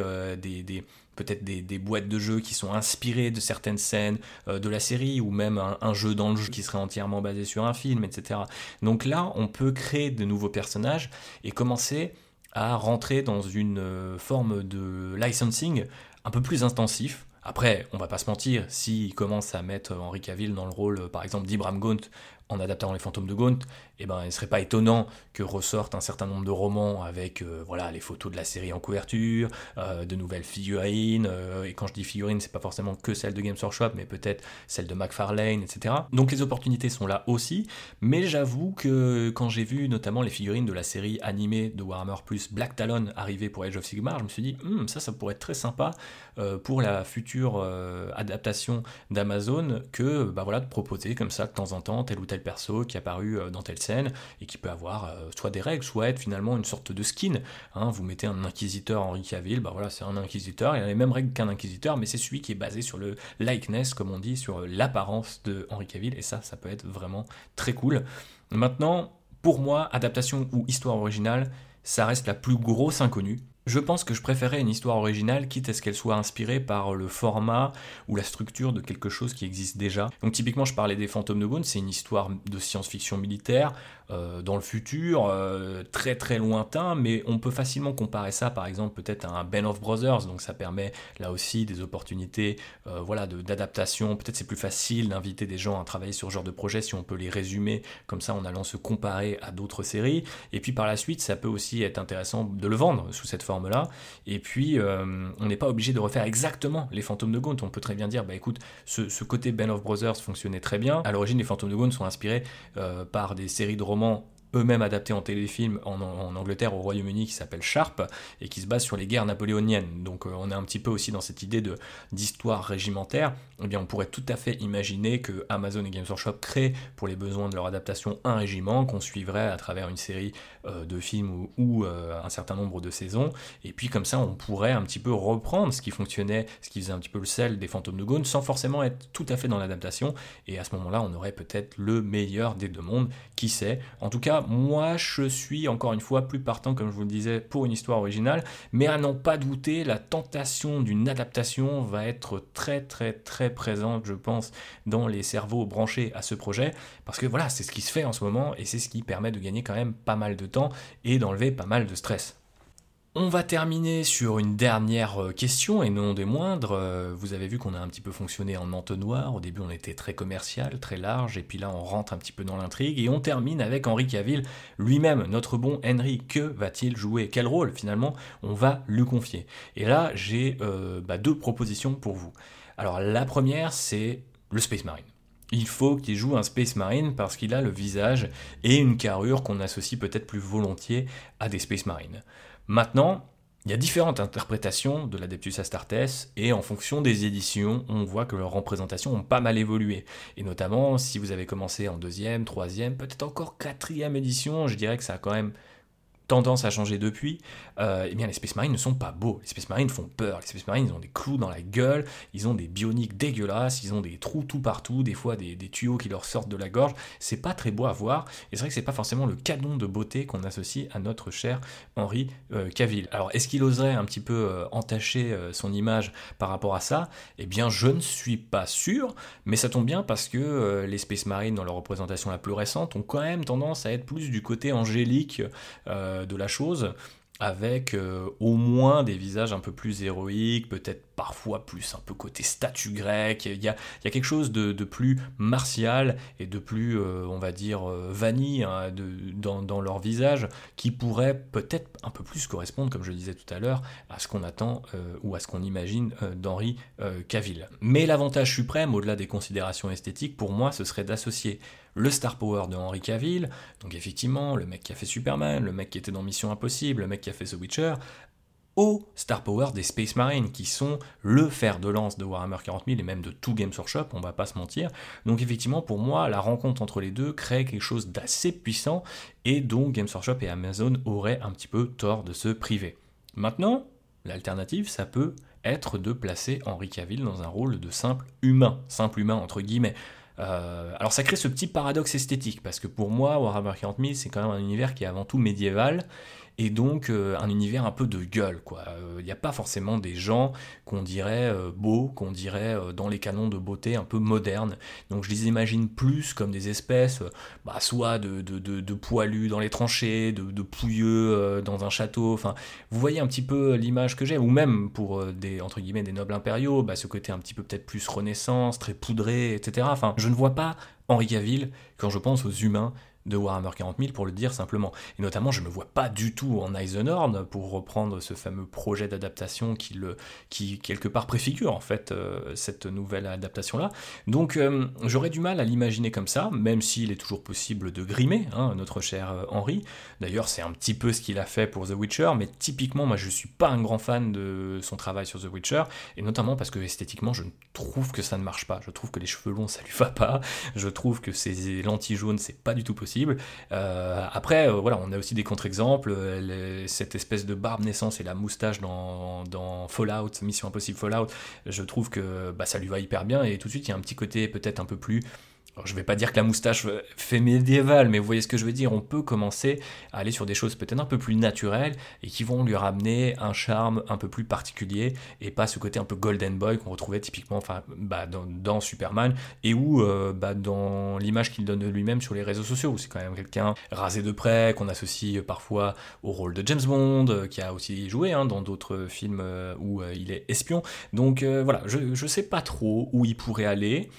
Speaker 3: peut-être des, boîtes de jeux qui sont inspirées de certaines scènes de la série ou même un, jeu dans le jeu qui serait entièrement basé sur un film, etc. Donc là, on peut créer de nouveaux personnages et commencer à rentrer dans une forme de licensing un peu plus intensif après, on va pas se mentir, s'ils commencent à mettre Henri Cavill dans le rôle, par exemple, d'Ibram Gaunt en adaptant les fantômes de Gaunt, eh ben, il ne serait pas étonnant que ressortent un certain nombre de romans avec euh, voilà, les photos de la série en couverture, euh, de nouvelles figurines, euh, et quand je dis figurines, c'est pas forcément que celles de Games Workshop, mais peut-être celles de McFarlane, etc. Donc les opportunités sont là aussi, mais j'avoue que quand j'ai vu notamment les figurines de la série animée de Warhammer Plus Black Talon arriver pour Age of Sigmar, je me suis dit, hmm, ça, ça pourrait être très sympa pour la future adaptation d'Amazon que bah, voilà, de proposer comme ça de temps en temps tel ou tel perso qui est apparu dans telle et qui peut avoir euh, soit des règles, soit être finalement une sorte de skin. Hein. vous mettez un inquisiteur Henri Cavill, bah c'est un inquisiteur, il a les mêmes règles qu'un inquisiteur, mais c'est celui qui est basé sur le likeness, comme on dit, sur l'apparence de Henri Cavill, et ça, ça peut être vraiment très cool. Maintenant, pour moi, adaptation ou histoire originale, ça reste la plus grosse inconnue. Je pense que je préférais une histoire originale, quitte à ce qu'elle soit inspirée par le format ou la structure de quelque chose qui existe déjà. Donc typiquement, je parlais des Fantômes de Gaunt, c'est une histoire de science-fiction militaire euh, dans le futur, euh, très très lointain, mais on peut facilement comparer ça, par exemple, peut-être à un Ben of Brothers. Donc ça permet là aussi des opportunités, euh, d'adaptation. Peut-être c'est plus facile d'inviter des gens à travailler sur ce genre de projet si on peut les résumer comme ça en allant se comparer à d'autres séries. Et puis par la suite, ça peut aussi être intéressant de le vendre sous cette forme forme-là. Et puis, on n'est pas obligé de refaire exactement les fantômes de Gaunt. On peut très bien dire, bah écoute, ce, côté Band of Brothers fonctionnait très bien. À l'origine, les fantômes de Gaunt sont inspirés par des séries de romans eux-mêmes adaptés en téléfilm en, Angleterre, au Royaume-Uni, qui s'appelle Sharp, et qui se base sur les guerres napoléoniennes. Donc euh, on est un petit peu aussi dans cette idée de, d'histoire régimentaire. Eh bien, on pourrait tout à fait imaginer que Amazon et Games Workshop créent, pour les besoins de leur adaptation, un régiment qu'on suivrait à travers une série euh, de films ou, euh, un certain nombre de saisons. Et puis comme ça, on pourrait un petit peu reprendre ce qui fonctionnait, ce qui faisait un petit peu le sel des Fantômes de Gaunt, sans forcément être tout à fait dans l'adaptation. Et à ce moment-là, on aurait peut-être le meilleur des deux mondes, qui sait? En tout cas, moi je suis encore une fois plus partant, comme je vous le disais, pour une histoire originale, mais à n'en pas douter, la tentation d'une adaptation va être très très très présente, je pense, dans les cerveaux branchés à ce projet, parce que voilà, c'est ce qui se fait en ce moment et c'est ce qui permet de gagner quand même pas mal de temps et d'enlever pas mal de stress. On va terminer sur une dernière euh, question et non des moindres. Euh, vous avez vu qu'on a un petit peu fonctionné en entonnoir. Au début, on était très commercial, très large, et puis là, on rentre un petit peu dans l'intrigue et on termine avec Henri Cavill lui-même, notre bon Henry. Que va-t-il jouer? Quel rôle finalement on va lui confier? Et là, j'ai euh, bah, deux propositions pour vous. Alors, la première, c'est le Space Marine. Il faut qu'il joue un Space Marine parce qu'il a le visage et une carrure qu'on associe peut-être plus volontiers à des Space Marines. Maintenant, il y a différentes interprétations de l'Adeptus Astartes et en fonction des éditions, on voit que leurs représentations ont pas mal évolué. Et notamment, si vous avez commencé en deuxième, troisième, peut-être encore quatrième édition, je dirais que ça a quand même tendance à changer depuis, euh, eh bien les Space Marines ne sont pas beaux. Les Space Marines font peur. Les Space Marines, ont des clous dans la gueule, ils ont des bioniques dégueulasses, ils ont des trous tout partout, des fois des, tuyaux qui leur sortent de la gorge. C'est pas très beau à voir. Et c'est vrai que c'est pas forcément le canon de beauté qu'on associe à notre cher Henri euh. Alors, est-ce qu'il oserait un petit peu euh, entacher son image par rapport à ça? Eh bien, je ne suis pas sûr, mais ça tombe bien parce que les Space Marines, dans leur représentation la plus récente, ont quand même tendance à être plus du côté angélique de la chose avec euh, au moins des visages un peu plus héroïques, peut-être parfois plus un peu côté statue grecque. Il y a, il y a quelque chose de, plus martial et de plus, euh, on va dire, euh, vanille hein, dans, leur visage qui pourrait peut-être un peu plus correspondre, comme je disais tout à l'heure, à ce qu'on attend ou à ce qu'on imagine d'Henri Cavill. Mais l'avantage suprême, au-delà des considérations esthétiques, pour moi, ce serait d'associer le star power de Henry Cavill, donc effectivement le mec qui a fait Superman, le mec qui était dans Mission Impossible, le mec qui a fait The Witcher, au star power des Space Marines, qui sont le fer de lance de Warhammer 40 000 et même de tout Games Workshop, on va pas se mentir. Donc effectivement, pour moi, la rencontre entre les deux crée quelque chose d'assez puissant et dont Games Workshop et Amazon auraient un petit peu tort de se priver. Maintenant, l'alternative, ça peut être de placer Henry Cavill dans un rôle de simple humain, simple humain entre guillemets. Euh, alors ça crée ce petit paradoxe esthétique, parce que pour moi, Warhammer 40 000, c'est quand même un univers qui est avant tout médiéval, et donc euh, un univers un peu de gueule. quoi. Il euh, n'y a pas forcément des gens qu'on dirait euh, beaux, qu'on dirait dans les canons de beauté un peu modernes. Donc je les imagine plus comme des espèces, bah, soit de, de, poilus dans les tranchées, de, pouilleux dans un château. Enfin, vous voyez un petit peu l'image que j'ai, ou même pour des entre guillemets des nobles impériaux, bah, ce côté un petit peu peut-être plus renaissance, très poudré, etc. Enfin, je ne vois pas Henri Gaville quand je pense aux humains de Warhammer 40 000 pour le dire simplement. Et notamment, je ne me vois pas du tout en Eisenhorn pour reprendre ce fameux projet d'adaptation qui, qui quelque part préfigure en fait euh, cette nouvelle adaptation-là. Donc euh, j'aurais du mal à l'imaginer comme ça, même s'il est toujours possible de grimer hein, notre cher euh, Henry. D'ailleurs, c'est un petit peu ce qu'il a fait pour The Witcher, mais typiquement, moi je suis pas un grand fan de son travail sur The Witcher, et notamment parce que esthétiquement, je trouve que ça ne marche pas. Je trouve que les cheveux longs, ça lui va pas. Je trouve que ses lentilles jaunes, c'est pas du tout possible euh, après, euh, voilà, on a aussi des contre-exemples, euh, cette espèce de barbe naissance et la moustache dans, Fallout, Mission Impossible Fallout, je trouve que bah, ça lui va hyper bien et tout de suite il y a un petit côté peut-être un peu plus je vais pas dire que la moustache fait médiéval, mais vous voyez ce que je veux dire. On peut commencer à aller sur des choses peut-être un peu plus naturelles et qui vont lui ramener un charme un peu plus particulier et pas ce côté un peu golden boy qu'on retrouvait typiquement bah, dans, Superman et ou euh, bah, dans l'image qu'il donne de lui-même sur les réseaux sociaux. C'est quand même quelqu'un rasé de près, qu'on associe parfois au rôle de James Bond, euh, qui a aussi joué hein, dans d'autres films euh, où il est espion. Donc voilà, je, ne sais pas trop où il pourrait aller.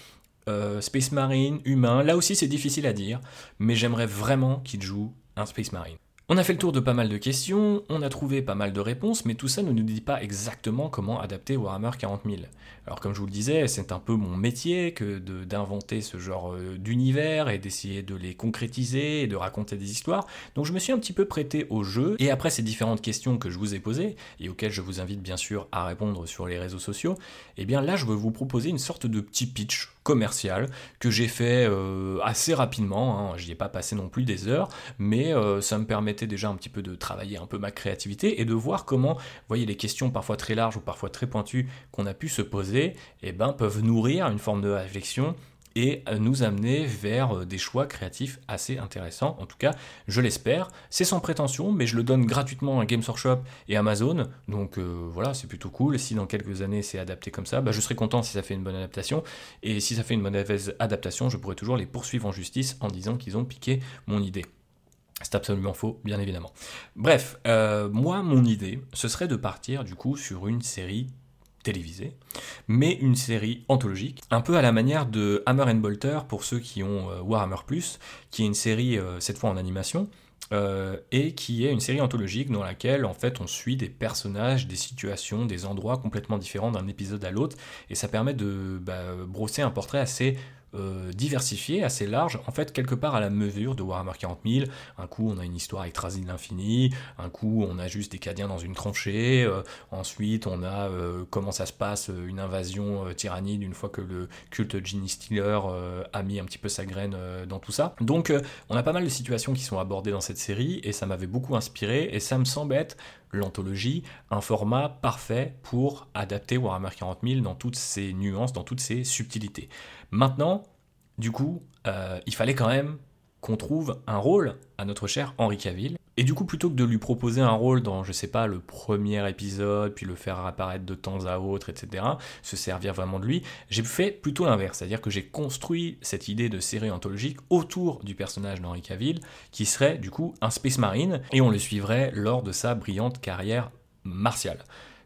Speaker 3: Euh, Space Marine, humain, là aussi c'est difficile à dire, mais j'aimerais vraiment qu'il joue un Space Marine. On a fait le tour de pas mal de questions, on a trouvé pas mal de réponses, mais tout ça ne nous dit pas exactement comment adapter Warhammer 40 000. Alors comme je vous le disais, c'est un peu mon métier que d'inventer ce genre euh, d'univers et d'essayer de les concrétiser et de raconter des histoires. Donc je me suis un petit peu prêté au jeu, et après ces différentes questions que je vous ai posées, et auxquelles je vous invite bien sûr à répondre sur les réseaux sociaux, et eh bien là je veux vous proposer une sorte de petit pitch commercial que j'ai fait euh, assez rapidement, hein. je n'y ai pas passé non plus des heures, mais euh, ça me permettait déjà un petit peu de travailler un peu ma créativité et de voir comment, vous voyez, les questions parfois très larges ou parfois très pointues qu'on a pu se poser, eh ben, peuvent nourrir une forme de réflexion et nous amener vers euh, des choix créatifs assez intéressants. En tout cas, je l'espère. C'est sans prétention, mais je le donne gratuitement à Games Workshop et Amazon. Donc euh, voilà, c'est plutôt cool. Si dans quelques années c'est adapté comme ça, bah, je serai content si ça fait une bonne adaptation. Et si ça fait une bonne adaptation, je pourrai toujours les poursuivre en justice en disant qu'ils ont piqué mon idée. C'est absolument faux, bien évidemment. Bref, euh, moi, mon idée, ce serait de partir du coup sur une série télévisée, mais une série anthologique, un peu à la manière de Hammer and Bolter pour ceux qui ont euh, Warhammer Plus, qui est une série euh, cette fois en animation, et qui est une série anthologique dans laquelle en fait on suit des personnages, des situations, des endroits complètement différents d'un épisode à l'autre, et ça permet de bah, brosser un portrait assez euh, diversifié, assez large, en fait quelque part à la mesure de Warhammer 40 000. Un coup on a une histoire avec Trasil l'infini, un coup on a juste des Cadiens dans une tranchée, euh, ensuite on a euh, comment ça se passe, une invasion tyrannide une fois que le culte Ginny Steeler a mis un petit peu sa graine dans tout ça. Donc on a pas mal de situations qui sont abordées dans cette série et ça m'avait beaucoup inspiré et ça me semble être l'anthologie, un format parfait pour adapter Warhammer 40 000 dans toutes ses nuances, dans toutes ses subtilités. Maintenant, du coup, euh, il fallait quand même qu'on trouve un rôle à notre cher Henri Cavill. Et du coup, plutôt que de lui proposer un rôle dans, je sais pas, le premier épisode, puis le faire apparaître de temps à autre, etc., se servir vraiment de lui, j'ai fait plutôt l'inverse. C'est-à-dire que j'ai construit cette idée de série anthologique autour du personnage d'Henri Cavill, qui serait du coup un Space Marine, et on le suivrait lors de sa brillante carrière martiale.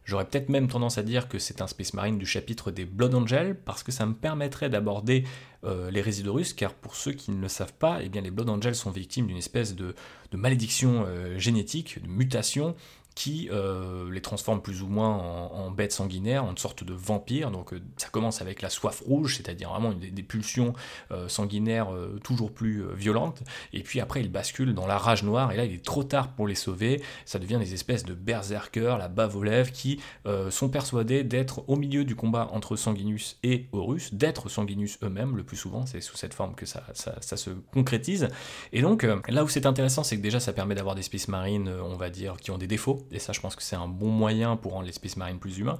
Speaker 3: J'aurais peut-être même tendance à dire que c'est un Space Marine du chapitre des Blood Angels, parce que ça me permettrait d'aborder euh, les résidus russes, car pour ceux qui ne le savent pas, eh bien, les Blood Angels sont victimes d'une espèce de, malédiction euh, génétique, de mutation, qui euh, les transforme plus ou moins en, bêtes sanguinaires, en sorte de vampire. Donc euh, ça commence avec la soif rouge, c'est-à-dire vraiment des, pulsions euh, sanguinaires toujours plus violentes. Et puis après, il bascule dans la rage noire, et là, il est trop tard pour les sauver. Ça devient des espèces de berserkers, la bave aux qui sont persuadés d'être au milieu du combat entre Sanguinus et Horus, d'être Sanguinus eux-mêmes, le plus souvent, c'est sous cette forme que ça, ça, se concrétise. Et donc, là où c'est intéressant, c'est que déjà, ça permet d'avoir des Space Marines, on va dire, qui ont des défauts et ça je pense que c'est un bon moyen pour rendre l'espèce marine plus humain.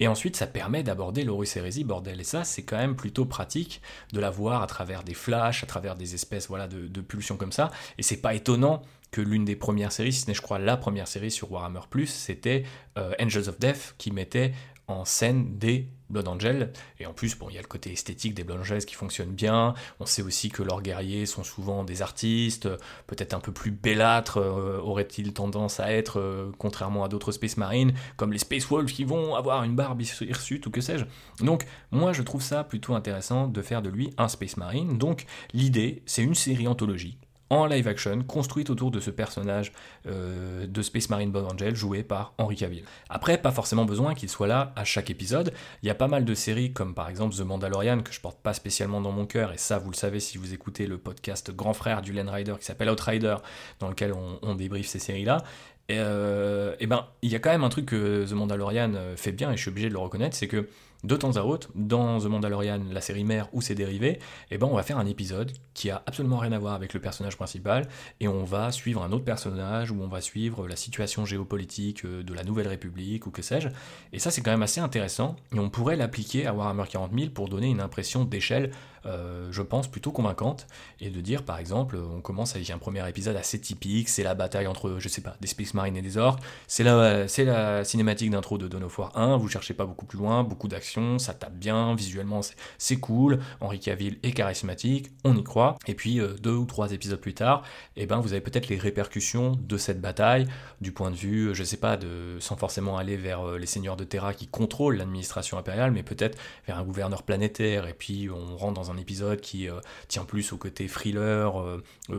Speaker 3: Et ensuite ça permet d'aborder l'Horus Hérésie, bordel, et ça c'est quand même plutôt pratique de la voir à travers des flashs, à travers des espèces voilà, de, pulsions comme ça, et c'est pas étonnant que l'une des premières séries, si ce n'est je crois la première série sur Warhammer Plus, c'était euh, Angels of Death qui mettait en scène des Blood Angels. Et en plus, bon, il y a le côté esthétique des Blood Angels qui fonctionne bien. On sait aussi que leurs guerriers sont souvent des artistes, peut-être un peu plus bellâtres, euh, auraient-ils tendance à être, euh, contrairement à d'autres Space Marines, comme les Space Wolves qui vont avoir une barbe hirsute ou que sais-je. Donc, moi, je trouve ça plutôt intéressant de faire de lui un Space Marine. Donc, l'idée, c'est une série anthologique en live action, construite autour de ce personnage euh, de Space Marine Blood Angel joué par Henry Cavill. Après, pas forcément besoin qu'il soit là à chaque épisode. Il y a pas mal de séries comme par exemple The Mandalorian que je porte pas spécialement dans mon cœur et ça vous le savez si vous écoutez le podcast Grand Frère du Len Rider qui s'appelle Outrider dans lequel on, on débriefe ces séries-là. Et, euh, et ben, il y a quand même un truc que The Mandalorian euh, fait bien et je suis obligé de le reconnaître, c'est que de temps à autre, dans The Mandalorian, la série mère ou ses dérivés, eh ben on va faire un épisode qui a absolument rien à voir avec le personnage principal, et on va suivre un autre personnage, ou on va suivre la situation géopolitique euh, de la Nouvelle République, ou que sais-je. Et ça, c'est quand même assez intéressant, et on pourrait l'appliquer à Warhammer 40 000 pour donner une impression d'échelle euh, je pense, plutôt convaincante, et de dire, par exemple, on commence avec un premier épisode assez typique, c'est la bataille entre, je sais pas, des Space Marines et des Orcs, c'est la, cinématique d'intro de Dawn of War 1, vous cherchez pas beaucoup plus loin, beaucoup d'action, ça tape bien, visuellement c'est cool, Henri Cavill est charismatique, on y croit. Et puis euh, deux ou trois épisodes plus tard, eh ben, vous avez peut-être les répercussions de cette bataille, du point de vue, je sais pas, de, sans forcément aller vers euh, les seigneurs de Terra qui contrôlent l'administration impériale, mais peut-être vers un gouverneur planétaire. Et puis on rentre dans un épisode qui euh, tient plus au côté thriller,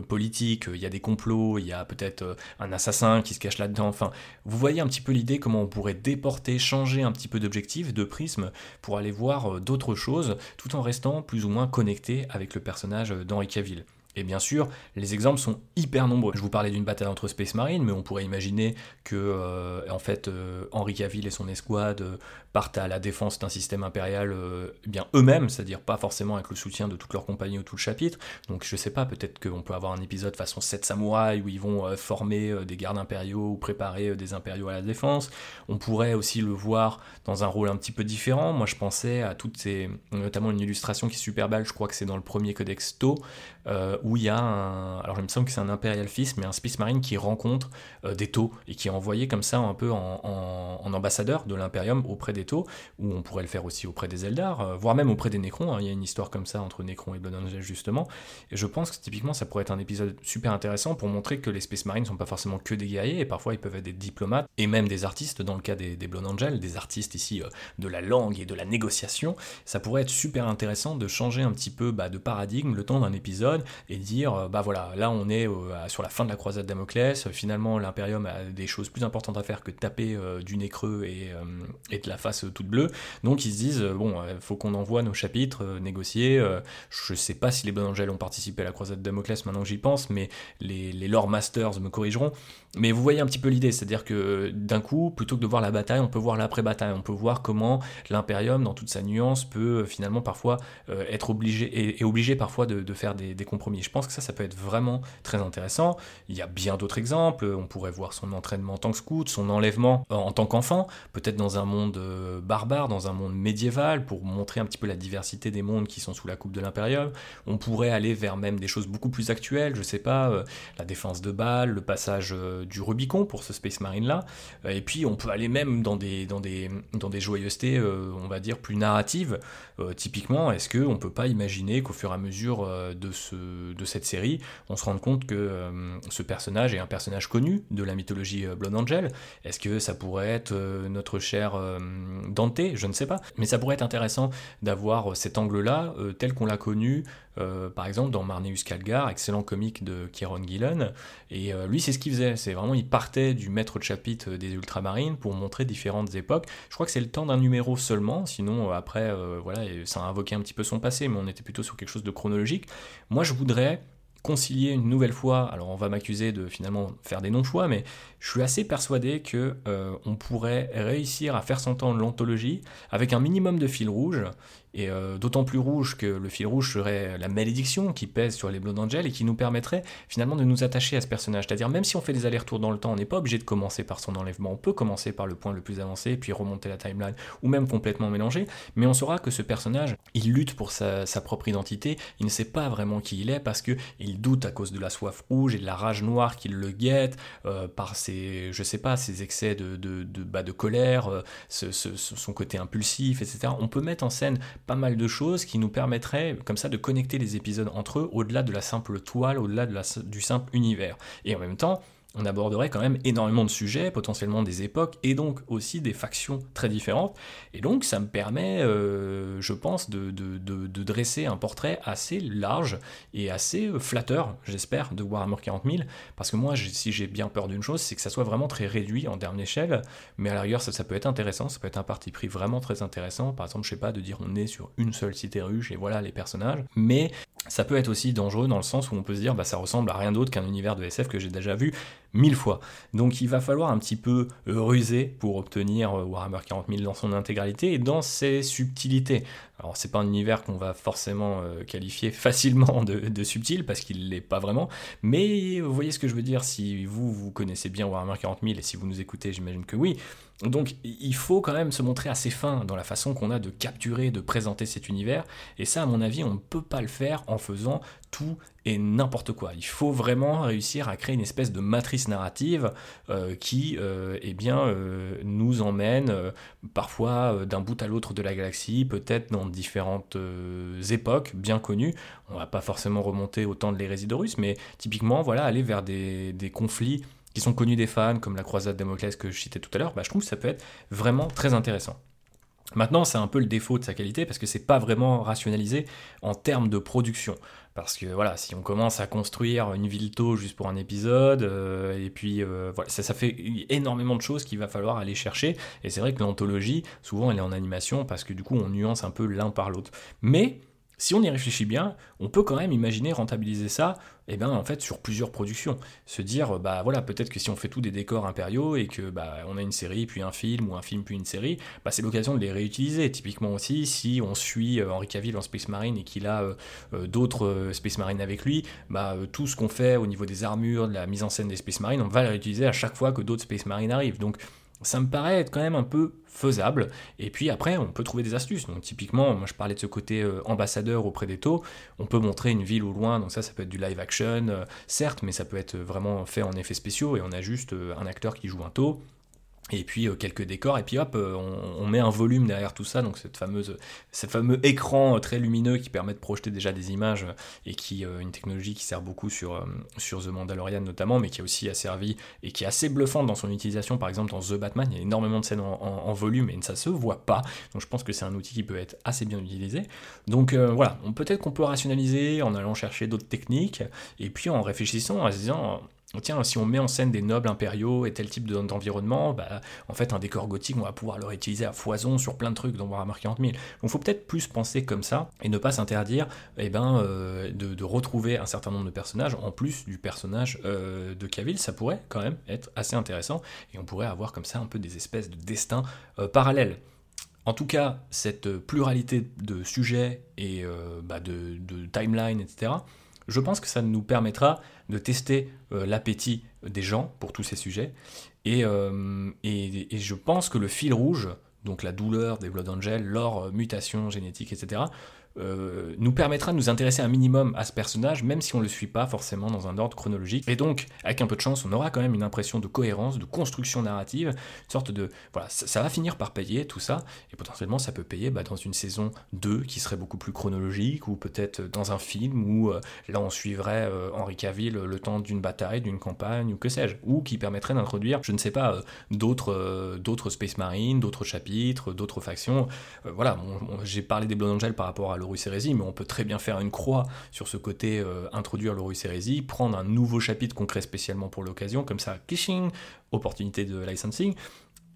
Speaker 3: politique, il y a des complots, il y a peut-être un assassin qui se cache là-dedans. Enfin, vous voyez un petit peu l'idée comment on pourrait déporter, changer un petit peu d'objectif, de prisme, pour aller voir d'autres choses, tout en restant plus ou moins connecté avec le personnage d'Henri Cavill. Et bien sûr, les exemples sont hyper nombreux. Je vous parlais d'une bataille entre Space Marine, mais on pourrait imaginer que, euh, en fait, euh, Henri Cavill et son escouade euh, partent à la défense d'un système impérial eh bien eux-mêmes, c'est-à-dire pas forcément avec le soutien de toute leur compagnie ou tout le chapitre. Donc je sais pas, peut-être qu'on peut avoir un épisode façon 7 samouraïs où ils vont former des gardes impériaux ou préparer des impériaux à la défense. On pourrait aussi le voir dans un rôle un petit peu différent. Moi je pensais à toutes ces, notamment une illustration qui est super belle, je crois que c'est dans le premier codex To, où il y a un. Alors, il me semble que c'est un Imperial Fist, mais un Space Marine qui rencontre euh, des taux et qui est envoyé comme ça un peu en, ambassadeur de l'Imperium auprès des taux, ou on pourrait le faire aussi auprès des Eldar, euh, voire même auprès des Necrons. Hein. Il y a une histoire comme ça entre Necrons et Blood justement. Et je pense que typiquement, ça pourrait être un épisode super intéressant pour montrer que les Space Marines ne sont pas forcément que des guerriers, et parfois ils peuvent être des diplomates et même des artistes, dans le cas des, des Blood Angel, des artistes ici euh, de la langue et de la négociation. Ça pourrait être super intéressant de changer un petit peu bah, de paradigme le temps d'un épisode et dire, bah voilà, là on est euh, sur la fin de la croisade Damoclès, finalement l'Imperium a des choses plus importantes à faire que taper euh, du nez creux et, euh, et, de la face toute bleue, donc ils se disent, bon, il faut qu'on envoie nos chapitres négocier, je sais pas si les Bon Angels ont participé à la croisade Damoclès maintenant que j'y pense, mais les, les lore masters me corrigeront, mais vous voyez un petit peu l'idée, c'est-à-dire que d'un coup, plutôt que de voir la bataille, on peut voir l'après-bataille, on peut voir comment l'Imperium, dans toute sa nuance, peut finalement parfois être obligé, et, obligé parfois de, de faire des compromis. Je pense que ça, ça peut être vraiment très intéressant. Il y a bien d'autres exemples. On pourrait voir son entraînement en tant que scout, son enlèvement en tant qu'enfant, peut-être dans un monde euh, barbare, dans un monde médiéval, pour montrer un petit peu la diversité des mondes qui sont sous la coupe de l'Imperium. On pourrait aller vers même des choses beaucoup plus actuelles, je sais pas, euh, la défense de Bâle, le passage euh, du Rubicon pour ce Space Marine là. et puis on peut aller même dans des, dans des, dans des joyeusetés, on va dire, plus narratives. typiquement, est-ce qu'on peut pas imaginer qu'au fur et à mesure de, ce, de cette série, on se rende compte que ce personnage est un personnage connu de la mythologie Blood Angel? Est-ce que ça pourrait être notre cher Dante Je ne sais pas. Mais ça pourrait être intéressant d'avoir cet angle-là tel qu'on l'a connu par exemple dans Marneus Calgar, excellent comique de Kieron Gillen. Et lui, c'est ce qu'il faisait. C'est vraiment, il partait du maître de chapitre des Ultramarines pour montrer différentes époques. Je crois que c'est le temps d'un numéro seulement, sinon après, voilà, ça a invoqué un petit peu son passé, mais on était plutôt sur quelque chose de chronologique. Moi, je voudrais concilier une nouvelle fois, alors on va m'accuser de finalement faire des non-choix, mais je suis assez persuadé que euh, on pourrait réussir à faire s'entendre l'anthologie avec un minimum de fil rouge, et euh, d'autant plus rouge que le fil rouge serait la malédiction qui pèse sur les Blood Angels et qui nous permettrait finalement de nous attacher à ce personnage. C'est-à-dire même si on fait des allers-retours dans le temps, on n'est pas obligé de commencer par son enlèvement, on peut commencer par le point le plus avancé, puis remonter la timeline, ou même complètement mélanger, mais on saura que ce personnage, il lutte pour sa, propre identité, il ne sait pas vraiment qui il est parce que il doute à cause de la soif rouge et de la rage noire qui le guette, euh, par ses, je sais pas, ses excès de, de, de, bah, de colère, euh, son côté impulsif, etc. On peut mettre en scène pas mal de choses qui nous permettraient comme ça de connecter les épisodes entre eux au-delà de la simple toile, au-delà de du simple univers. Et en même temps, on aborderait quand même énormément de sujets, potentiellement des époques, et donc aussi des factions très différentes. Et donc ça me permet, euh, je pense, de, dresser un portrait assez large et assez flatteur, j'espère, de Warhammer 40 000, parce que moi, si j'ai bien peur d'une chose, c'est que ça soit vraiment très réduit en termes d'échelle, mais à la rigueur, ça, ça, peut être intéressant, ça peut être un parti pris vraiment très intéressant, par exemple, je sais pas, de dire on est sur une seule cité ruche et voilà les personnages, mais ça peut être aussi dangereux dans le sens où on peut se dire bah ça ressemble à rien d'autre qu'un univers de SF que j'ai déjà vu mille fois. Donc il va falloir un petit peu ruser pour obtenir euh, Warhammer 40 000 dans son intégralité et dans ses subtilités. Alors c'est pas un univers qu'on va forcément euh, qualifier facilement de, subtil parce qu'il l'est pas vraiment, mais vous voyez ce que je veux dire si vous vous connaissez bien Warhammer 40 000 et si vous nous écoutez, j'imagine que oui. Donc il faut quand même se montrer assez fin dans la façon qu'on a de capturer, de présenter cet univers, et ça à mon avis on ne peut pas le faire en faisant tout et n'importe quoi. Il faut vraiment réussir à créer une espèce de matrice narrative euh, qui euh, eh bien, euh, nous emmène parfois d'un bout à l'autre de la galaxie, peut-être dans différentes époques bien connues. On va pas forcément remonter au temps de l'hérésie de Russe, mais typiquement voilà, aller vers des conflits qui sont connus des fans, comme la croisade Damoclès que je citais tout à l'heure, bah, je trouve que ça peut être vraiment très intéressant. Maintenant, c'est un peu le défaut de sa qualité parce que c'est pas vraiment rationalisé en termes de production. Parce que voilà, si on commence à construire une ville tôt juste pour un épisode, euh, et puis euh, voilà, ça, ça, fait énormément de choses qu'il va falloir aller chercher. Et c'est vrai que l'anthologie, souvent, elle est en animation parce que du coup, on nuance un peu l'un par l'autre. Mais si on y réfléchit bien, on peut quand même imaginer rentabiliser ça, eh ben, en fait, sur plusieurs productions. Se dire, bah voilà, peut-être que si on fait tout des décors impériaux et que bah, on a une série, puis un film, ou un film, puis une série, bah, c'est l'occasion de les réutiliser. Typiquement aussi, si on suit euh, Henri Cavill en Space Marine et qu'il a euh, euh, d'autres Space Marine avec lui, bah, tout ce qu'on fait au niveau des armures, de la mise en scène des Space Marines, on va le réutiliser à chaque fois que d'autres Space Marines arrivent. Ça me paraît être quand même un peu faisable. Et puis après, on peut trouver des astuces. Donc typiquement, moi je parlais de ce côté euh, ambassadeur auprès des taux. On peut montrer une ville au loin, donc ça, ça peut être du live action, euh, certes, mais ça peut être vraiment fait en effets spéciaux et on a juste euh, un acteur qui joue un taux et puis euh, quelques décors, et puis hop, euh, on, met un volume derrière tout ça, donc cette fameuse, ce fameux écran euh, très lumineux qui permet de projeter déjà des images, et qui une technologie qui sert beaucoup sur, sur The Mandalorian notamment, mais qui a aussi servi, et qui est assez bluffante dans son utilisation, par exemple dans The Batman, il y a énormément de scènes en, volume, et ça se voit pas, donc je pense que c'est un outil qui peut être assez bien utilisé. Donc voilà, peut-être qu'on peut rationaliser en allant chercher d'autres techniques, et puis en réfléchissant, en se disant tiens, si on met en scène des nobles impériaux et tel type d'environnement, bah, en fait, un décor gothique, on va pouvoir le réutiliser à foison sur plein de trucs dans Warhammer 40 000. Donc, faut peut-être plus penser comme ça et ne pas s'interdire eh ben, euh, de, retrouver un certain nombre de personnages en plus du personnage euh, de Cavill. Ça pourrait quand même être assez intéressant et on pourrait avoir comme ça un peu des espèces de destins euh, parallèles. En tout cas, cette pluralité de sujets et bah, de timeline, etc., je pense que ça nous permettra de tester euh, l'appétit des gens pour tous ces sujets. Euh, et, et, je pense que le fil rouge, donc la douleur des Blood Angels, leur mutation génétique, etc., euh, nous permettra de nous intéresser un minimum à ce personnage, même si on ne le suit pas forcément dans un ordre chronologique. Et donc, avec un peu de chance, on aura quand même une impression de cohérence, de construction narrative, une sorte de... Voilà, ça, va finir par payer tout ça, et potentiellement ça peut payer bah, dans une saison 2 qui serait beaucoup plus chronologique, ou peut-être dans un film où euh, là on suivrait euh, Henri Cavill le temps d'une bataille, d'une campagne, ou que sais-je, ou qui permettrait d'introduire, je ne sais pas, d'autres d'autres Space Marines, d'autres chapitres, d'autres factions. voilà, j'ai parlé des Blood Angels par rapport à mais on peut très bien faire une croix sur ce côté euh, introduire l'Horus Heresy, prendre un nouveau chapitre concret spécialement pour l'occasion, comme ça, kishing, opportunité de licensing,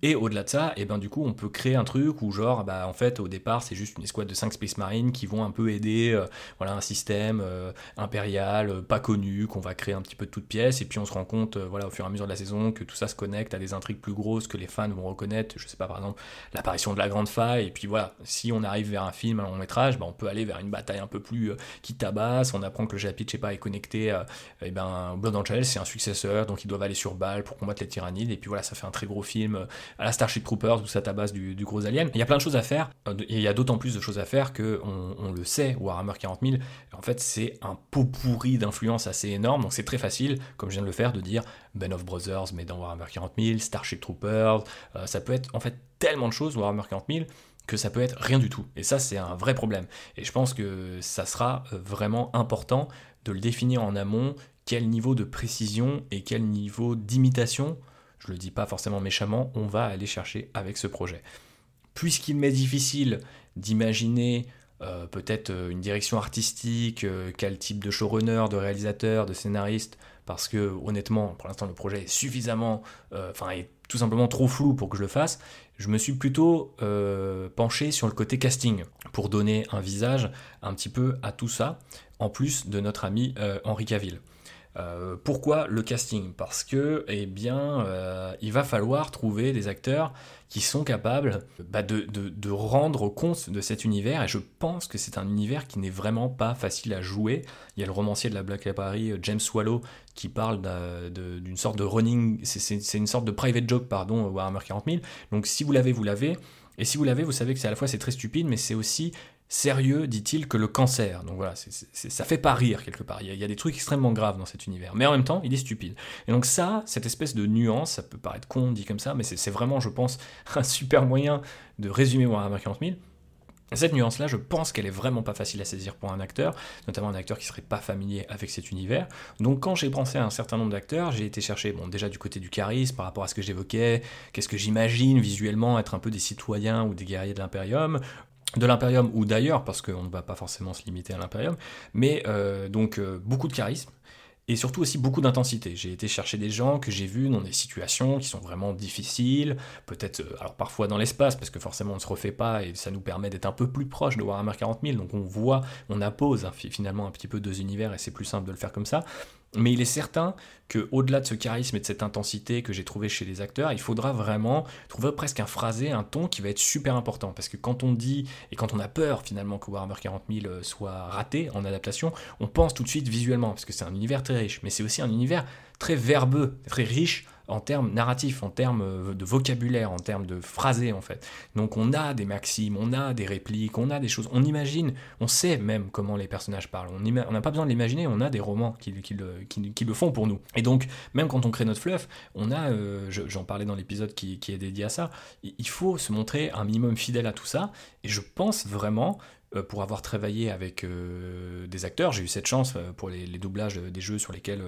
Speaker 3: et au-delà de ça, et eh ben du coup, on peut créer un truc où genre, bah en fait, au départ, c'est juste une escouade de 5 Space Marines qui vont un peu aider, euh, voilà, un système euh, impérial euh, pas connu qu'on va créer un petit peu de toutes pièces, et puis on se rend compte, voilà, au fur et à mesure de la saison, que tout ça se connecte à des intrigues plus grosses que les fans vont reconnaître. Je sais pas, par exemple, l'apparition de la grande faille, et puis voilà, si on arrive vers un film, un long métrage, bah, on peut aller vers une bataille un peu plus qui tabasse. On apprend que le chapitre, je sais pas, est connecté, et eh ben Blood Angel, c'est un successeur, donc ils doivent aller sur balle pour combattre les tyrannides, et puis voilà, ça fait un très gros film à la Starship Troopers où ça tabasse du, du gros alien. Il y a plein de choses à faire, euh, et il y a d'autant plus de choses à faire que on, le sait, Warhammer 40 000, en fait c'est un pot pourri d'influence assez énorme, donc c'est très facile, comme je viens de le faire, de dire Ben of Brothers, mais dans Warhammer 40 000, Starship Troopers, euh, ça peut être en fait tellement de choses, Warhammer 40 000, que ça peut être rien du tout. Et ça, c'est un vrai problème. Et je pense que ça sera euh, vraiment important de le définir en amont, quel niveau de précision et quel niveau d'imitation je le dis pas forcément méchamment, on va aller chercher avec ce projet. Puisqu'il m'est difficile d'imaginer euh, peut-être euh, une direction artistique, euh, quel type de showrunner, de réalisateur, de scénariste, parce que honnêtement, pour l'instant, le projet est suffisamment, enfin, est tout simplement trop flou pour que je le fasse. Je me suis plutôt penché sur le côté casting pour donner un visage un petit peu à tout ça, en plus de notre ami Henri Cavill. Euh, pourquoi le casting? Parce que, eh bien, euh, il va falloir trouver des acteurs qui sont capables bah, de, rendre compte de cet univers, et je pense que c'est un univers qui n'est vraiment pas facile à jouer. Il y a le romancier de la Black Library, James Swallow, qui parle d'une sorte de running, c'est une sorte de private joke, pardon, Warhammer 40 000. Donc si vous l'avez, vous l'avez. Et si vous l'avez, vous savez que c'est à la fois c'est très stupide, mais c'est aussi sérieux, dit-il, que le cancer. Donc voilà, ça fait pas rire quelque part. Il y, a, des trucs extrêmement graves dans cet univers. Mais en même temps, il est stupide. Et donc ça, cette espèce de nuance, ça peut paraître con dit comme ça, mais c'est vraiment, je pense, un super moyen de résumer Warhammer 40 000. Cette nuance-là, je pense qu'elle est vraiment pas facile à saisir pour un acteur, notamment un acteur qui serait pas familier avec cet univers. Donc quand j'ai pensé à un certain nombre d'acteurs, j'ai été chercher, bon déjà du côté du charisme par rapport à ce que j'évoquais, qu'est-ce que j'imagine visuellement être un peu des citoyens ou des guerriers de l'Imperium, de l'Imperium ou d'ailleurs, parce qu'on ne va pas forcément se limiter à l'Imperium, mais euh, donc euh, beaucoup de charisme, et surtout aussi beaucoup d'intensité. J'ai été chercher des gens que j'ai vus dans des situations qui sont vraiment difficiles, peut-être euh, parfois dans l'espace parce que forcément on ne se refait pas et ça nous permet d'être un peu plus proche de Warhammer 40 000, donc on voit, on appose hein, finalement un petit peu deux univers et c'est plus simple de le faire comme ça. Mais il est certain que au-delà de ce charisme et de cette intensité que j'ai trouvé chez les acteurs, il faudra vraiment trouver presque un phrasé, un ton qui va être super important. Parce que quand on dit, et quand on a peur finalement que Warhammer 40 000 euh, soit raté en adaptation, on pense tout de suite visuellement, parce que c'est un univers très riche. Mais c'est aussi un univers très verbeux, très riche en termes narratifs, en termes euh, de vocabulaire, en termes de phrasé en fait. Donc on a des maximes, on a des répliques, on a des choses, on imagine, on sait même comment les personnages parlent. On n'a pas besoin de l'imaginer, on a des romans qui, le, font pour nous. Et donc même quand on crée notre fluff, on a, euh, j'en parlais dans l'épisode qui, est dédié à ça, il faut se montrer un minimum fidèle à tout ça. Et je pense vraiment euh, pour avoir travaillé avec des acteurs, j'ai eu cette chance pour les, les, doublages des jeux sur lesquels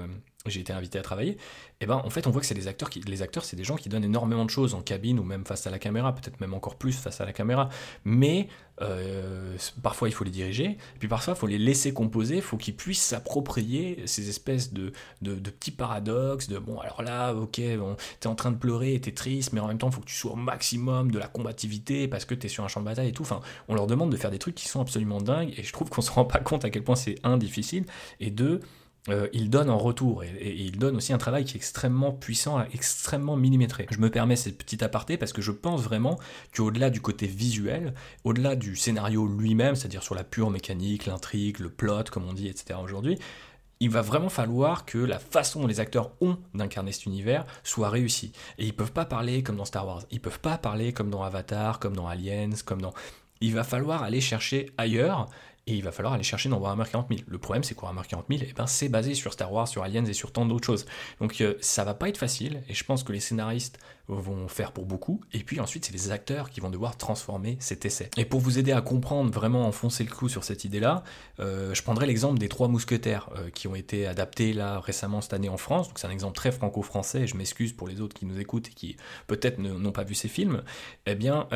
Speaker 3: j'ai été invité à travailler, et eh ben en fait on voit que c'est des acteurs qui les acteurs c'est des gens qui donnent énormément de choses en cabine ou même face à la caméra, peut-être même encore plus face à la caméra, mais euh, parfois il faut les diriger, et puis parfois il faut les laisser composer, il faut qu'ils puissent s'approprier ces espèces de, de, petits paradoxes, de bon alors là ok bon, t'es en train de pleurer, t'es triste, mais en même temps il faut que tu sois au maximum de la combativité parce que t'es sur un champ de bataille et tout, enfin on leur demande de faire des trucs qui sont absolument dingues, et je trouve qu'on se rend pas compte à quel point c'est un difficile, et deux euh, il donne en retour et, il donne aussi un travail qui est extrêmement puissant, extrêmement millimétré. Je me permets cette petite aparté parce que je pense vraiment qu'au-delà du côté visuel, au-delà du scénario lui-même, c'est-à-dire sur la pure mécanique, l'intrigue, le plot, comme on dit, etc. aujourd'hui, il va vraiment falloir que la façon dont les acteurs ont d'incarner cet univers soit réussie. Et ils peuvent pas parler comme dans Star Wars, ils peuvent pas parler comme dans Avatar, comme dans Aliens, comme dans... Il va falloir aller chercher ailleurs et il va falloir aller chercher dans Warhammer 40 000. Le problème, c'est que Warhammer 40 000, eh ben, c'est basé sur Star Wars, sur Aliens et sur tant d'autres choses. Donc euh, ça va pas être facile, et je pense que les scénaristes vont faire pour beaucoup, et puis ensuite, c'est les acteurs qui vont devoir transformer cet essai. Et pour vous aider à comprendre, vraiment enfoncer le clou sur cette idée-là, euh, je prendrai l'exemple des trois mousquetaires euh, qui ont été adaptés là récemment cette année en France. Donc c'est un exemple très franco-français, je m'excuse pour les autres qui nous écoutent et qui peut-être n'ont pas vu ces films. Eh bien,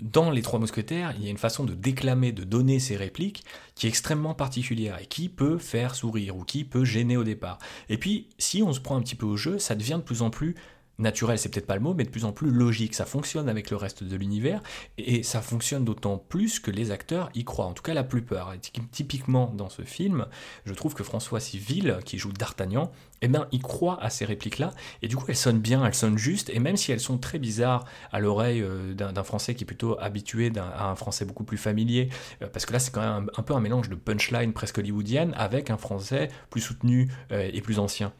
Speaker 3: dans Les Trois Mousquetaires, il y a une façon de déclamer, de donner ces répliques qui est extrêmement particulière et qui peut faire sourire ou qui peut gêner au départ. Et puis, si on se prend un petit peu au jeu, ça devient de plus en plus naturel, c'est peut-être pas le mot, mais de plus en plus logique. Ça fonctionne avec le reste de l'univers et ça fonctionne d'autant plus que les acteurs y croient, en tout cas la plupart. Typiquement dans ce film, je trouve que François Civil, qui joue D'Artagnan, eh bien, il croit à ces répliques-là et du coup elles sonnent bien, elles sonnent justes et même si elles sont très bizarres à l'oreille euh, d'un Français qui est plutôt habitué à un Français beaucoup plus familier, euh, parce que là c'est quand même un, peu un mélange de punchline presque hollywoodienne avec un Français plus soutenu euh, et plus ancien.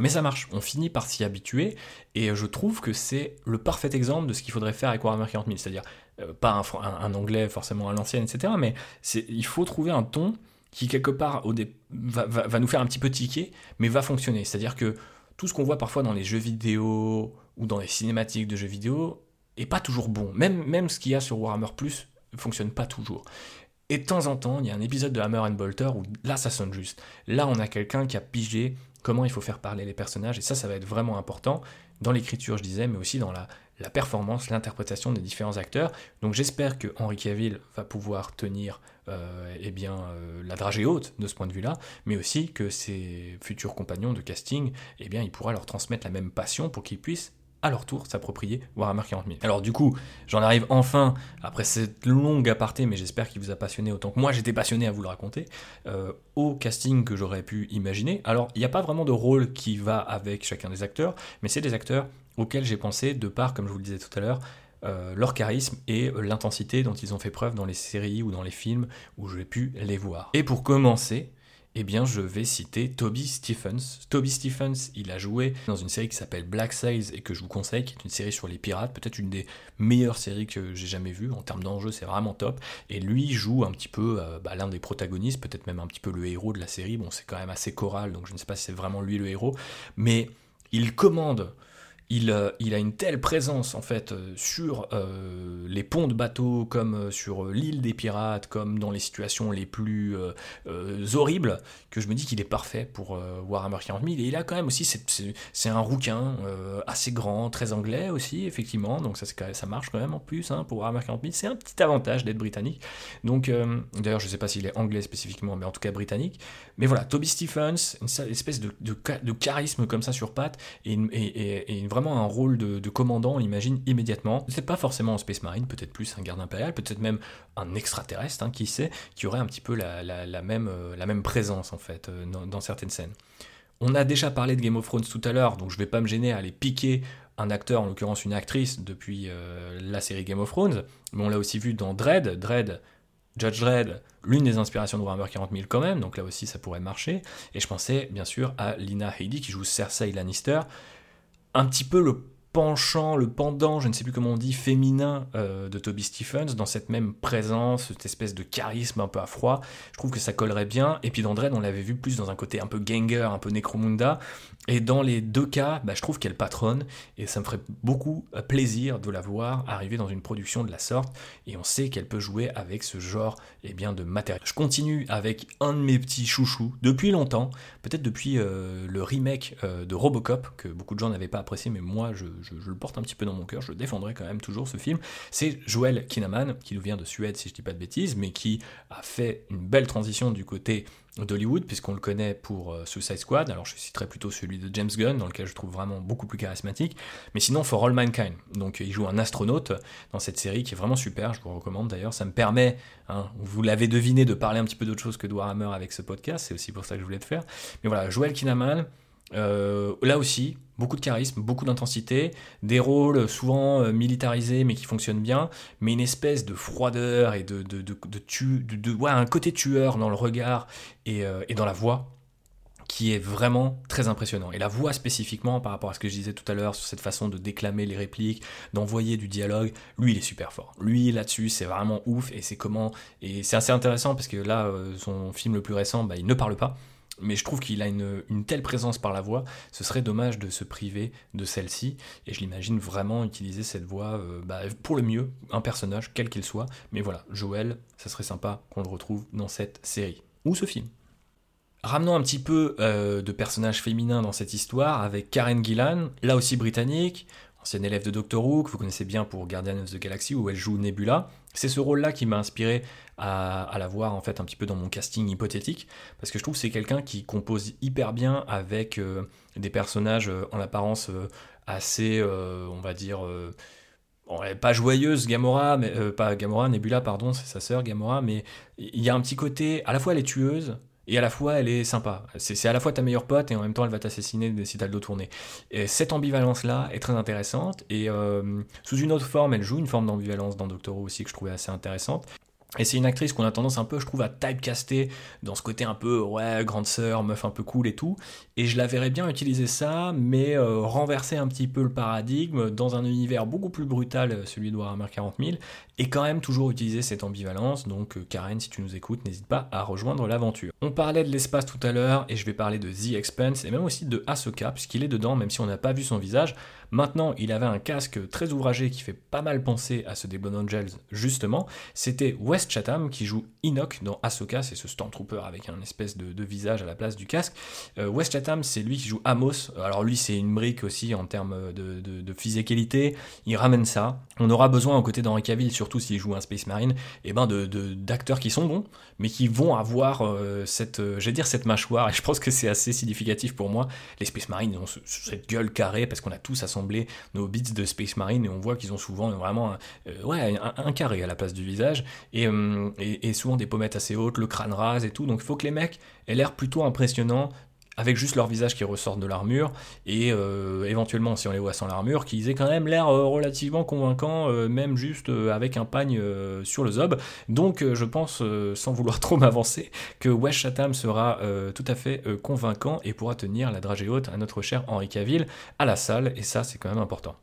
Speaker 3: Mais ça marche, on finit par s'y habituer, et je trouve que c'est le parfait exemple de ce qu'il faudrait faire avec Warhammer 40 000, c'est-à-dire pas un, anglais forcément à l'ancienne, etc., mais il faut trouver un ton qui quelque part va, nous faire un petit peu tiquer, mais va fonctionner. C'est-à-dire que tout ce qu'on voit parfois dans les jeux vidéo ou dans les cinématiques de jeux vidéo est pas toujours bon. Même, même ce qu'il y a sur Warhammer Plus fonctionne pas toujours. Et de temps en temps, il y a un épisode de Hammer and Bolter où là ça sonne juste. Là on a quelqu'un qui a pigé comment il faut faire parler les personnages, et ça, ça va être vraiment important dans l'écriture, je disais, mais aussi dans la, performance, l'interprétation des différents acteurs. Donc j'espère que Henri Cavill va pouvoir tenir euh, eh bien, euh, la dragée haute de ce point de vue-là, mais aussi que ses futurs compagnons de casting, eh bien, il pourra leur transmettre la même passion pour qu'ils puissent à leur tour s'approprier Warhammer 40 000. Alors du coup, j'en arrive enfin, après cette longue aparté, mais j'espère qu'il vous a passionné autant que moi j'étais passionné à vous le raconter, euh, au casting que j'aurais pu imaginer. Alors il n'y a pas vraiment de rôle qui va avec chacun des acteurs, mais c'est des acteurs auxquels j'ai pensé de part, comme je vous le disais tout à l'heure, euh, leur charisme et l'intensité dont ils ont fait preuve dans les séries ou dans les films où j'ai pu les voir. Et pour commencer, eh bien je vais citer Toby Stephens. Toby Stephens, il a joué dans une série qui s'appelle Black Sails et que je vous conseille, qui est une série sur les pirates, peut-être une des meilleures séries que j'ai jamais vues. En termes d'enjeu, c'est vraiment top. Et lui joue un petit peu euh, bah, l'un des protagonistes, peut-être même un petit peu le héros de la série. Bon, c'est quand même assez choral, donc je ne sais pas si c'est vraiment lui le héros, mais il commande euh, il, a une telle présence en fait euh, sur euh, les ponts de bateaux, comme sur l'île des pirates, comme dans les situations les plus horribles, que je me dis qu'il est parfait pour Warhammer 40 000. Et il a quand même aussi, c'est un rouquin assez grand, très anglais aussi, effectivement, donc ça, ça marche quand même en plus hein, pour Warhammer 40 000. C'est un petit avantage d'être britannique. Donc, d'ailleurs, je ne sais pas s'il est anglais spécifiquement, mais en tout cas britannique. Mais voilà, Toby Stephens, une espèce de, charisme comme ça sur patte, et, vraiment un rôle de, commandant, on l'imagine immédiatement. C'est pas forcément un Space Marine, peut-être plus un garde impérial, peut-être même un extraterrestre, hein, qui sait, qui aurait un petit peu la, même, euh, même présence en fait euh, dans, certaines scènes. On a déjà parlé de Game of Thrones tout à l'heure, donc je vais pas me gêner à aller piquer un acteur, en l'occurrence une actrice, depuis euh, la série Game of Thrones, mais on l'a aussi vu dans Dread. Dread, Judge Dredd, l'une des inspirations de Warhammer 40 000 quand même, donc là aussi ça pourrait marcher. Et je pensais bien sûr à Lina Headey qui joue Cersei Lannister, un petit peu le penchant, le pendant, je ne sais plus comment on dit, féminin euh, de Toby Stephens, dans cette même présence, cette espèce de charisme un peu à froid. Je trouve que ça collerait bien. Et puis dans on l'avait vu plus dans un côté un peu ganger, un peu Necromunda. Et dans les deux cas, bah, je trouve qu'elle patronne. Et ça me ferait beaucoup euh, plaisir de la voir arriver dans une production de la sorte. Et on sait qu'elle peut jouer avec ce genre eh bien, de matériel. Je continue avec un de mes petits chouchous depuis longtemps, peut-être depuis euh, le remake de Robocop, que beaucoup de gens n'avaient pas apprécié, mais moi je le porte un petit peu dans mon cœur, je défendrai quand même toujours ce film, c'est Joel Kinnaman, qui nous vient de Suède si je dis pas de bêtises, mais qui a fait une belle transition du côté d'Hollywood, puisqu'on le connaît pour euh, Suicide Squad, alors je citerai plutôt celui de James Gunn, dans lequel je trouve vraiment beaucoup plus charismatique, mais sinon For All Mankind, donc il joue un astronaute dans cette série qui est vraiment super, je vous recommande d'ailleurs, ça me permet, hein, vous l'avez deviné, de parler un petit peu d'autre chose que de Warhammer avec ce podcast, c'est aussi pour ça que je voulais le faire, mais voilà, Joel Kinnaman, euh, là aussi, beaucoup de charisme, beaucoup d'intensité, des rôles souvent euh, militarisés mais qui fonctionnent bien, mais une espèce de froideur et de, de, ouais, un côté tueur dans le regard et, euh, et, dans la voix qui est vraiment très impressionnant. Et la voix spécifiquement par rapport à ce que je disais tout à l'heure sur cette façon de déclamer les répliques, d'envoyer du dialogue, lui il est super fort. Lui là-dessus c'est vraiment ouf et c'est comment et c'est assez intéressant parce que là son film le plus récent bah, il ne parle pas mais je trouve qu'il a une, telle présence par la voix, ce serait dommage de se priver de celle-ci, et je l'imagine vraiment utiliser cette voix euh, bah, pour le mieux, un personnage, quel qu'il soit, mais voilà, Joël, ça serait sympa qu'on le retrouve dans cette série, ou ce film. Ramenons un petit peu euh, de personnages féminins dans cette histoire avec Karen Gillan, là aussi britannique, ancienne élève de Doctor Who, que vous connaissez bien pour Guardians of the Galaxy, où elle joue Nebula. C'est ce rôle-là qui m'a inspiré à, la voir en fait un petit peu dans mon casting hypothétique, parce que je trouve que c'est quelqu'un qui compose hyper bien avec euh, des personnages euh, en apparence euh, assez, on va dire, pas joyeuse Gamora, mais pas Gamora, Nebula, pardon, c'est sa sœur Gamora, mais il y a un petit côté, à la fois elle est tueuse, et à la fois elle est sympa. C'est à la fois ta meilleure pote et en même temps elle va t'assassiner si t'as le dos tourné. Et cette ambivalence-là est très intéressante et euh, sous une autre forme, elle joue une forme d'ambivalence dans Doctor Who aussi que je trouvais assez intéressante. Et c'est une actrice qu'on a tendance un peu, je trouve, à typecaster dans ce côté un peu, ouais, grande sœur, meuf un peu cool et tout. Et je la verrais bien utiliser ça, mais euh, renverser un petit peu le paradigme dans un univers beaucoup plus brutal, euh, celui de Warhammer 40 000, et quand même toujours utiliser cette ambivalence. Donc, euh, Karen, si tu nous écoutes, n'hésite pas à rejoindre l'aventure. On parlait de l'espace tout à l'heure, et je vais parler de The Expanse, et même aussi de Ahsoka, puisqu'il est dedans, même si on n'a pas vu son visage. Maintenant, il avait un casque très ouvragé qui fait pas mal penser à ce des Blood Angels, justement. C'était West Chatham qui joue Enoch dans Ahsoka, c'est ce Stormtrooper avec un espèce de, visage à la place du casque. Euh, West Chatham, c'est lui qui joue Amos. Alors lui, c'est une brique aussi en termes de, de, physicalité. Il ramène ça. On aura besoin, aux côtés d'Henri Cavill, surtout s'il joue un Space Marine, et eh ben de, d'acteurs qui sont bons, mais qui vont avoir euh, cette, euh, dire cette mâchoire. Et je pense que c'est assez significatif pour moi. Les Space Marines ont cette gueule carrée parce qu'on a tous assemblé nos bits de Space Marine et on voit qu'ils ont souvent vraiment un, ouais, un, carré à la place du visage. Et et, souvent des pommettes assez hautes, le crâne rase et tout. Donc il faut que les mecs aient l'air plutôt impressionnants avec juste leur visage qui ressortent de l'armure, et éventuellement, si on les voit sans l'armure, qu'ils aient quand même l'air relativement convaincants, même juste avec un pagne sur le zob. Donc je pense, sans vouloir trop m'avancer, que Wes Chatham sera tout à fait convaincant et pourra tenir la dragée haute à notre cher Henri Cavill à la salle, et ça c'est quand même important.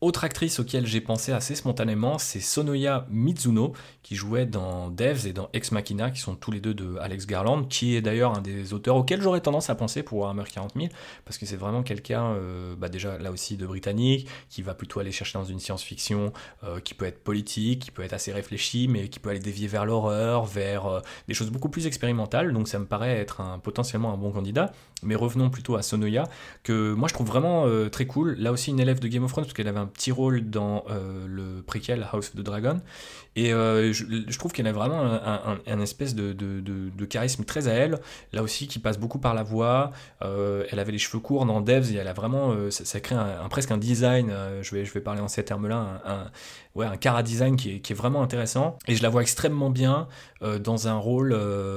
Speaker 3: Autre actrice auquel j'ai pensé assez spontanément, c'est Sonoya Mizuno, qui jouait dans Devs et dans Ex Machina, qui sont tous les deux de Alex Garland, qui est d'ailleurs un des auteurs auxquels j'aurais tendance à penser pour Warhammer 40 000, parce que c'est vraiment quelqu'un, euh, bah déjà là aussi de britannique, qui va plutôt aller chercher dans une science-fiction euh, qui peut être politique, qui peut être assez réfléchie, mais qui peut aller dévier vers l'horreur, vers euh, des choses beaucoup plus expérimentales, donc ça me paraît être potentiellement un bon candidat. Mais revenons plutôt à Sonoya, que moi je trouve vraiment très cool. Là aussi une élève de Game of Thrones, parce qu'elle avait un petit rôle dans le préquel House of the Dragon, et je, trouve qu'elle a vraiment un, espèce de, charisme très à elle, là aussi qui passe beaucoup par la voix. Euh, elle avait les cheveux courts dans Devs et elle a vraiment, euh, ça, crée presque un design, euh, je, vais, parler en ces termes-là, un, ouais, cara design qui est, vraiment intéressant. Et je la vois extrêmement bien dans un rôle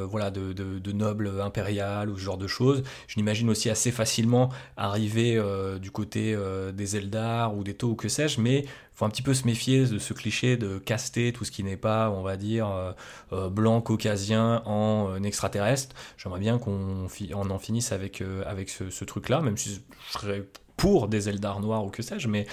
Speaker 3: voilà, de, de, noble impérial ou ce genre de choses. Je l'imagine aussi assez facilement arriver du côté des Eldar ou des Tau ou que sais-je, mais faut un petit peu se méfier de ce cliché de caster tout ce qui n'est pas, on va dire, euh, euh, blanc caucasien en euh, extraterrestre. J'aimerais bien qu'on en finisse avec, avec ce, truc-là, même si je serais pour des Eldar noirs ou que sais-je, mais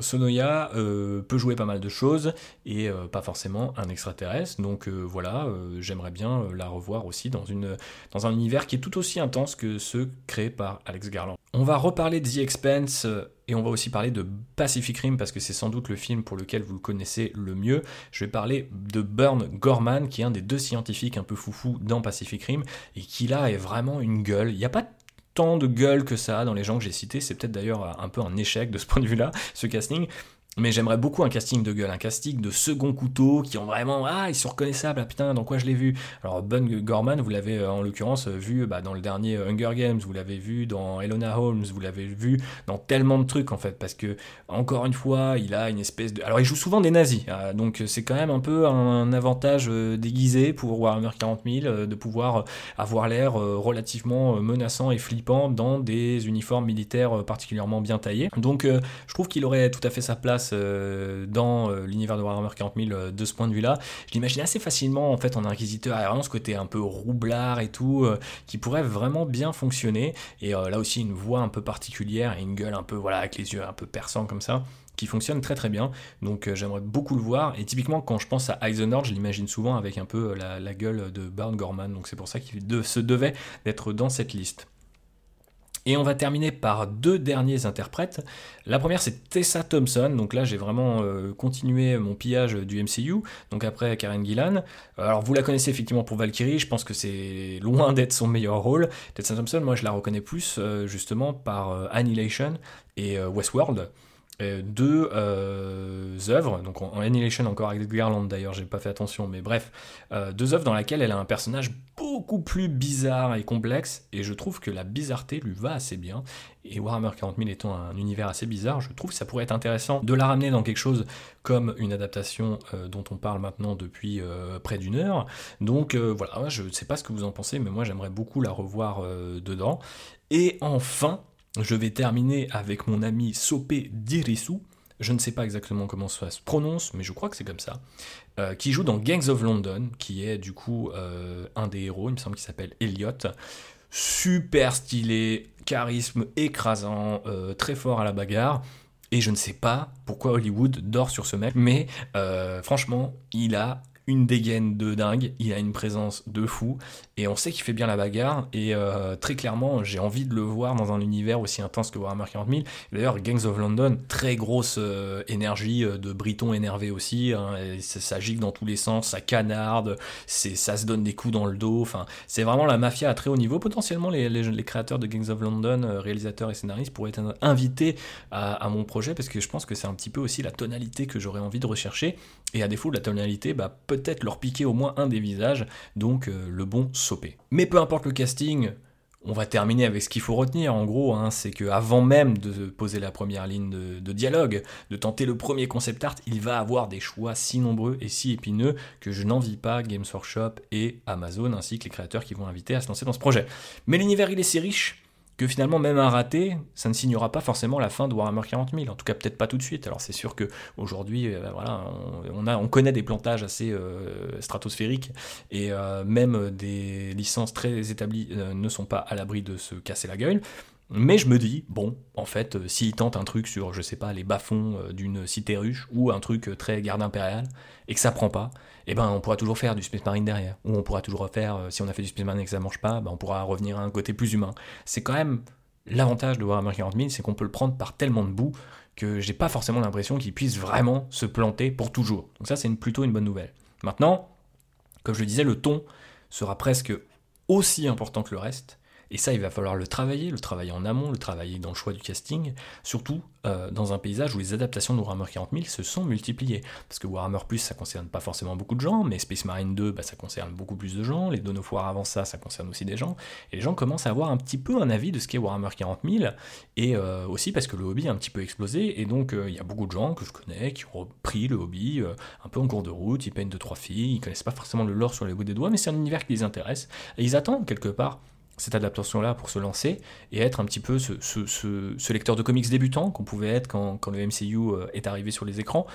Speaker 3: Sonoya peut jouer pas mal de choses et pas forcément un extraterrestre. Donc voilà, j'aimerais bien la revoir aussi dans, une, dans un univers qui est tout aussi intense que ceux créés par Alex Garland. On va reparler de The Expense et on va aussi parler de Pacific Rim parce que c'est sans doute le film pour lequel vous le connaissez le mieux. Je vais parler de Burn Gorman qui est un des deux scientifiques un peu foufou dans Pacific Rim et qui là est vraiment une gueule. Il n'y a pas tant de gueule que ça dans les gens que j'ai cités. C'est peut-être d'ailleurs un peu un échec de ce point de vue-là, ce casting. Mais j'aimerais beaucoup un casting de gueule, un casting de second couteau qui ont vraiment ah ils sont reconnaissables ah putain dans quoi je l'ai vu. Alors Bun Gorman vous l'avez euh, en l'occurrence vu bah, dans le dernier Hunger Games, vous l'avez vu dans Elona Holmes, vous l'avez vu dans tellement de trucs en fait parce que encore une fois il a une espèce de alors il joue souvent des nazis hein, donc c'est quand même un peu un avantage euh, déguisé pour Warhammer 40 000 euh, de pouvoir avoir l'air relativement menaçant et flippant dans des uniformes militaires particulièrement bien taillés. Donc je trouve qu'il aurait tout à fait sa place euh, dans euh, l'univers de Warhammer 40 000 euh, de ce point de vue-là. Je l'imaginais assez facilement en fait en inquisiteur, il y a vraiment ce côté un peu roublard et tout, qui pourrait vraiment bien fonctionner. Et là aussi une voix un peu particulière et une gueule un peu voilà avec les yeux un peu perçants comme ça qui fonctionne très très bien. Donc j'aimerais beaucoup le voir. Et typiquement, quand je pense à Eisenhower, je l'imagine souvent avec un peu la, gueule de Barn Gorman. Donc c'est pour ça qu'il se devait d'être dans cette liste. Et on va terminer par deux derniers interprètes. La première c'est Tessa Thompson, donc là j'ai vraiment euh, continué mon pillage du MCU, donc après Karen Gillan. Alors vous la connaissez effectivement pour Valkyrie, je pense que c'est loin d'être son meilleur rôle. Tessa Thompson, moi je la reconnais plus euh, justement par euh, Annihilation et Westworld. Euh, deux euh, œuvres, donc en, Annihilation encore avec Garland d'ailleurs, j'ai pas fait attention, mais bref, euh, deux œuvres dans lesquelles elle a un personnage beaucoup plus bizarre et complexe, et je trouve que la bizarreté lui va assez bien. Et Warhammer 40 000 étant un univers assez bizarre, je trouve que ça pourrait être intéressant de la ramener dans quelque chose comme une adaptation dont on parle maintenant depuis près d'une heure. Donc voilà, je ne sais pas ce que vous en pensez, mais moi j'aimerais beaucoup la revoir dedans. Et enfin, je vais terminer avec mon ami Sopé Dirisu, je ne sais pas exactement comment ça se prononce, mais je crois que c'est comme ça, euh, qui joue dans Gangs of London, qui est du coup euh, un des héros, il me semble qu'il s'appelle Elliot. Super stylé, charisme écrasant, euh, très fort à la bagarre. Et je ne sais pas pourquoi Hollywood dort sur ce mec, mais franchement, il a une dégaine de dingue, il a une présence de fou, et on sait qu'il fait bien la bagarre, et euh, très clairement, j'ai envie de le voir dans un univers aussi intense que Warhammer 40 000. D'ailleurs, Gangs of London, très grosse euh, énergie euh, de Briton énervé aussi, hein, ça, gicle dans tous les sens, ça canarde, ça se donne des coups dans le dos, enfin, c'est vraiment la mafia à très haut niveau. Potentiellement, les, créateurs de Gangs of London, réalisateurs et scénaristes, pourraient être invités à mon projet, parce que je pense que c'est un petit peu aussi la tonalité que j'aurais envie de rechercher, et à défaut de la tonalité, bah, peut-être leur piquer au moins un des visages, donc euh, le bon sopé. Mais peu importe le casting, on va terminer avec ce qu'il faut retenir, en gros, hein, c'est qu'avant même de poser la première ligne de, dialogue, de tenter le premier concept art, il va avoir des choix si nombreux et si épineux que je n'envie pas Games Workshop et Amazon, ainsi que les créateurs qui vont inviter à se lancer dans ce projet. Mais l'univers, il est si riche que finalement même un raté, ça ne signera pas forcément la fin de Warhammer 40 000, en tout cas peut-être pas tout de suite. Alors c'est sûr que aujourd'hui, euh, voilà, on, connaît des plantages assez euh, stratosphériques et euh, même des licences très établies ne sont pas à l'abri de se casser la gueule. Mais je me dis, bon, en fait, s'ils tentent un truc sur, je sais pas, les bas-fonds d'une cité ruche ou un truc très garde impériale et que ça prend pas, eh ben on pourra toujours faire du Space Marine derrière. Ou on pourra toujours refaire, euh, si on a fait du Space Marine et que ça marche pas, ben on pourra revenir à un côté plus humain. C'est quand même l'avantage de Warhammer 40 000, c'est qu'on peut le prendre par tellement de bouts que j'ai pas forcément l'impression qu'il puisse vraiment se planter pour toujours. Donc ça c'est plutôt une bonne nouvelle. Maintenant, comme je le disais, le ton sera presque aussi important que le reste. Et ça, il va falloir le travailler, le travailler en amont, le travailler dans le choix du casting, surtout euh, dans un paysage où les adaptations de Warhammer 40 000 se sont multipliées. Parce que Warhammer Plus, ça concerne pas forcément beaucoup de gens, mais Space Marine 2, bah, ça concerne beaucoup plus de gens, les Dawn of War avant ça, ça concerne aussi des gens, et les gens commencent à avoir un petit peu un avis de ce qu'est Warhammer 40 000, et euh, aussi parce que le hobby a un petit peu explosé, et donc euh, il y a beaucoup de gens que je connais qui ont repris le hobby un peu en cours de route, ils peignent deux trois filles, ils connaissent pas forcément le lore sur les bouts des doigts, mais c'est un univers qui les intéresse, et ils attendent quelque part cette adaptation-là pour se lancer et être un petit peu ce, lecteur de comics débutant qu'on pouvait être quand, le MCU euh, est arrivé sur les écrans.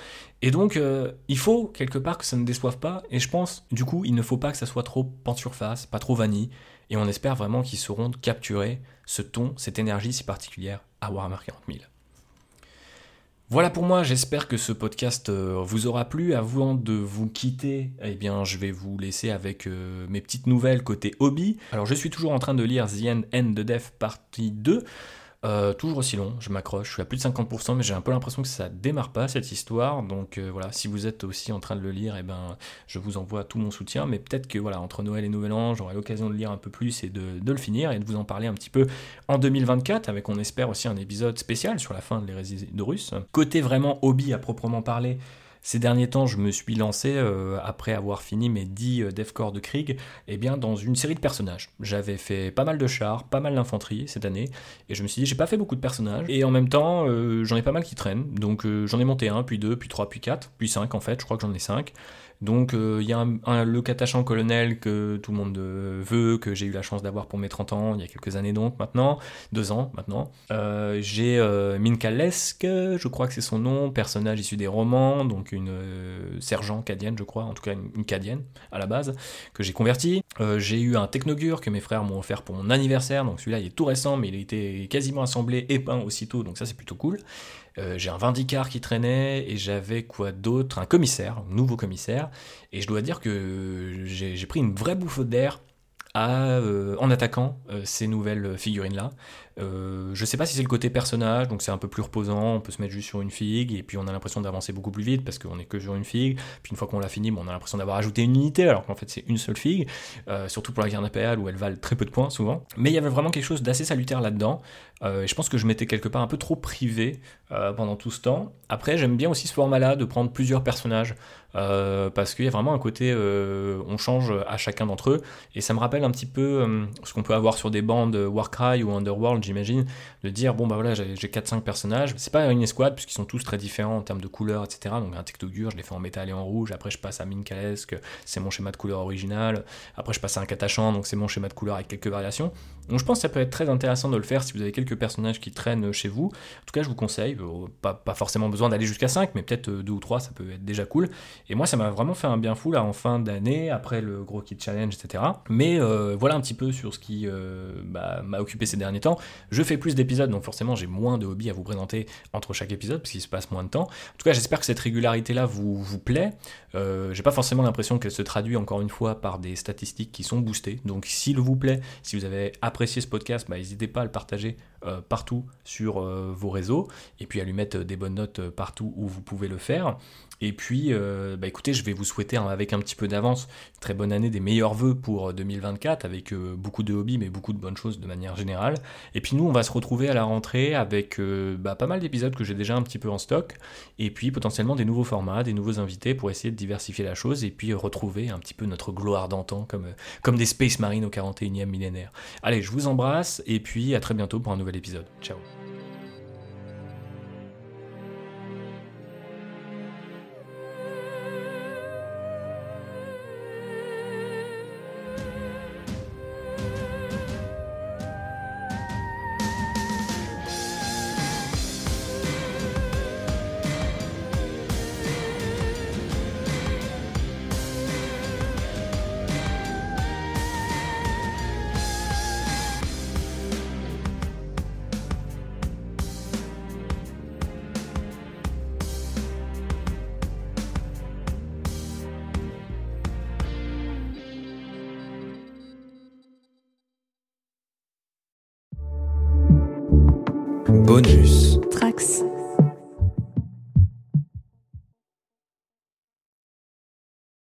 Speaker 3: Et donc, euh, il faut quelque part que ça ne déçoive pas. Et je pense, du coup, il ne faut pas que ça soit trop en surface, pas trop vanille. Et on espère vraiment qu'ils sauront capturer ce ton, cette énergie si particulière à Warhammer 40 000. Voilà pour moi, j'espère que ce podcast euh, vous aura plu. Avant de vous quitter, eh bien, je vais vous laisser avec euh, mes petites nouvelles côté hobby. Alors, je suis toujours en train de lire The End, End de Death partie 2. Euh, toujours aussi long, je m'accroche, je suis à plus de 50%, mais j'ai un peu l'impression que ça démarre pas cette histoire. Donc euh, voilà, si vous êtes aussi en train de le lire, eh ben, je vous envoie tout mon soutien. Mais peut-être que voilà, entre Noël et Nouvel An, j'aurai l'occasion de lire un peu plus et de, le finir et de vous en parler un petit peu en 2024, avec on espère aussi un épisode spécial sur la fin de l'hérésie de Russe. Côté vraiment hobby à proprement parler, ces derniers temps, je me suis lancé, euh, après avoir fini mes 10 euh, de Krieg, eh bien, dans une série de personnages. J'avais fait pas mal de chars, pas mal d'infanterie cette année, et je me suis dit, j'ai pas fait beaucoup de personnages, et en même temps, euh, j'en ai pas mal qui traînent, donc j'en ai monté un, puis deux, puis trois, puis quatre, puis cinq en fait, je crois que j'en ai cinq. Donc euh, il y a un, le catachant colonel que tout le monde euh, veut, que j'ai eu la chance d'avoir pour mes 30 ans, il y a quelques années donc maintenant, deux ans maintenant. Euh, j'ai Minkalesk, je crois que c'est son nom, personnage issu des romans, donc une sergent cadienne je crois, en tout cas une, une cadienne à la base, que j'ai converti. j'ai eu un Technogure que mes frères m'ont offert pour mon anniversaire, donc celui-là il est tout récent mais il a été quasiment assemblé et peint aussitôt, donc ça c'est plutôt cool. Euh, j'ai un Vindicar qui traînait et j'avais quoi d'autre? Un commissaire, un nouveau commissaire. Et je dois dire que j'ai pris une vraie bouffe d'air euh, en attaquant euh, ces nouvelles figurines-là. Euh, je sais pas si c'est le côté personnage, donc c'est un peu plus reposant, on peut se mettre juste sur une figue, et puis on a l'impression d'avancer beaucoup plus vite parce qu'on est que sur une figue, puis une fois qu'on l'a fini, on a l'impression d'avoir ajouté une unité alors qu'en fait c'est une seule figue, surtout pour la guerre impériale où elles valent très peu de points souvent. Mais il y avait vraiment quelque chose d'assez salutaire là-dedans, et je pense que je m'étais quelque part un peu trop privé pendant tout ce temps. Après, j'aime bien aussi ce format-là de prendre plusieurs personnages. Euh, parce qu'il y a vraiment un côté, euh, on change à chacun d'entre eux, et ça me rappelle un petit peu euh, ce qu'on peut avoir sur des bandes Warcry ou Underworld, j'imagine, de dire bon bah voilà j'ai 4-5 personnages, c'est pas une escouade puisqu'ils sont tous très différents en termes de couleurs, etc. Donc un Tectogur, je l'ai fait en métal et en rouge, après je passe à Minkalesk, c'est mon schéma de couleur original, après je passe à un Catachant, donc c'est mon schéma de couleur avec quelques variations. Donc je pense que ça peut être très intéressant de le faire si vous avez quelques personnages qui traînent chez vous. En tout cas, je vous conseille, pas, pas forcément besoin d'aller jusqu'à 5, mais peut-être 2 ou 3, ça peut être déjà cool. Et moi, ça m'a vraiment fait un bien fou là en fin d'année, après le gros kit challenge, etc. Mais euh, voilà un petit peu sur ce qui euh, bah, m'a occupé ces derniers temps. Je fais plus d'épisodes, donc forcément j'ai moins de hobbies à vous présenter entre chaque épisode, parce qu'il se passe moins de temps. En tout cas, j'espère que cette régularité-là vous, vous plaît. Euh, j'ai pas forcément l'impression qu'elle se traduit encore une fois par des statistiques qui sont boostées. Donc s'il vous plaît, si vous avez apprécié ce podcast, bah, n'hésitez pas à le partager partout sur vos réseaux et puis à lui mettre des bonnes notes partout où vous pouvez le faire. Et puis, euh, bah écoutez, je vais vous souhaiter avec un petit peu d'avance une très bonne année, des meilleurs vœux pour 2024, euh, avec euh, beaucoup de hobbies, mais beaucoup de bonnes choses de manière générale. Et puis nous, on va se retrouver à la rentrée avec bah, pas mal d'épisodes que j'ai déjà un petit peu en stock, et puis potentiellement des nouveaux formats, des nouveaux invités pour essayer de diversifier la chose, et puis retrouver un petit peu notre gloire d'antan, comme, comme des Space Marines au 41e millénaire. Allez, je vous embrasse, et puis à très bientôt pour un nouvel épisode. Ciao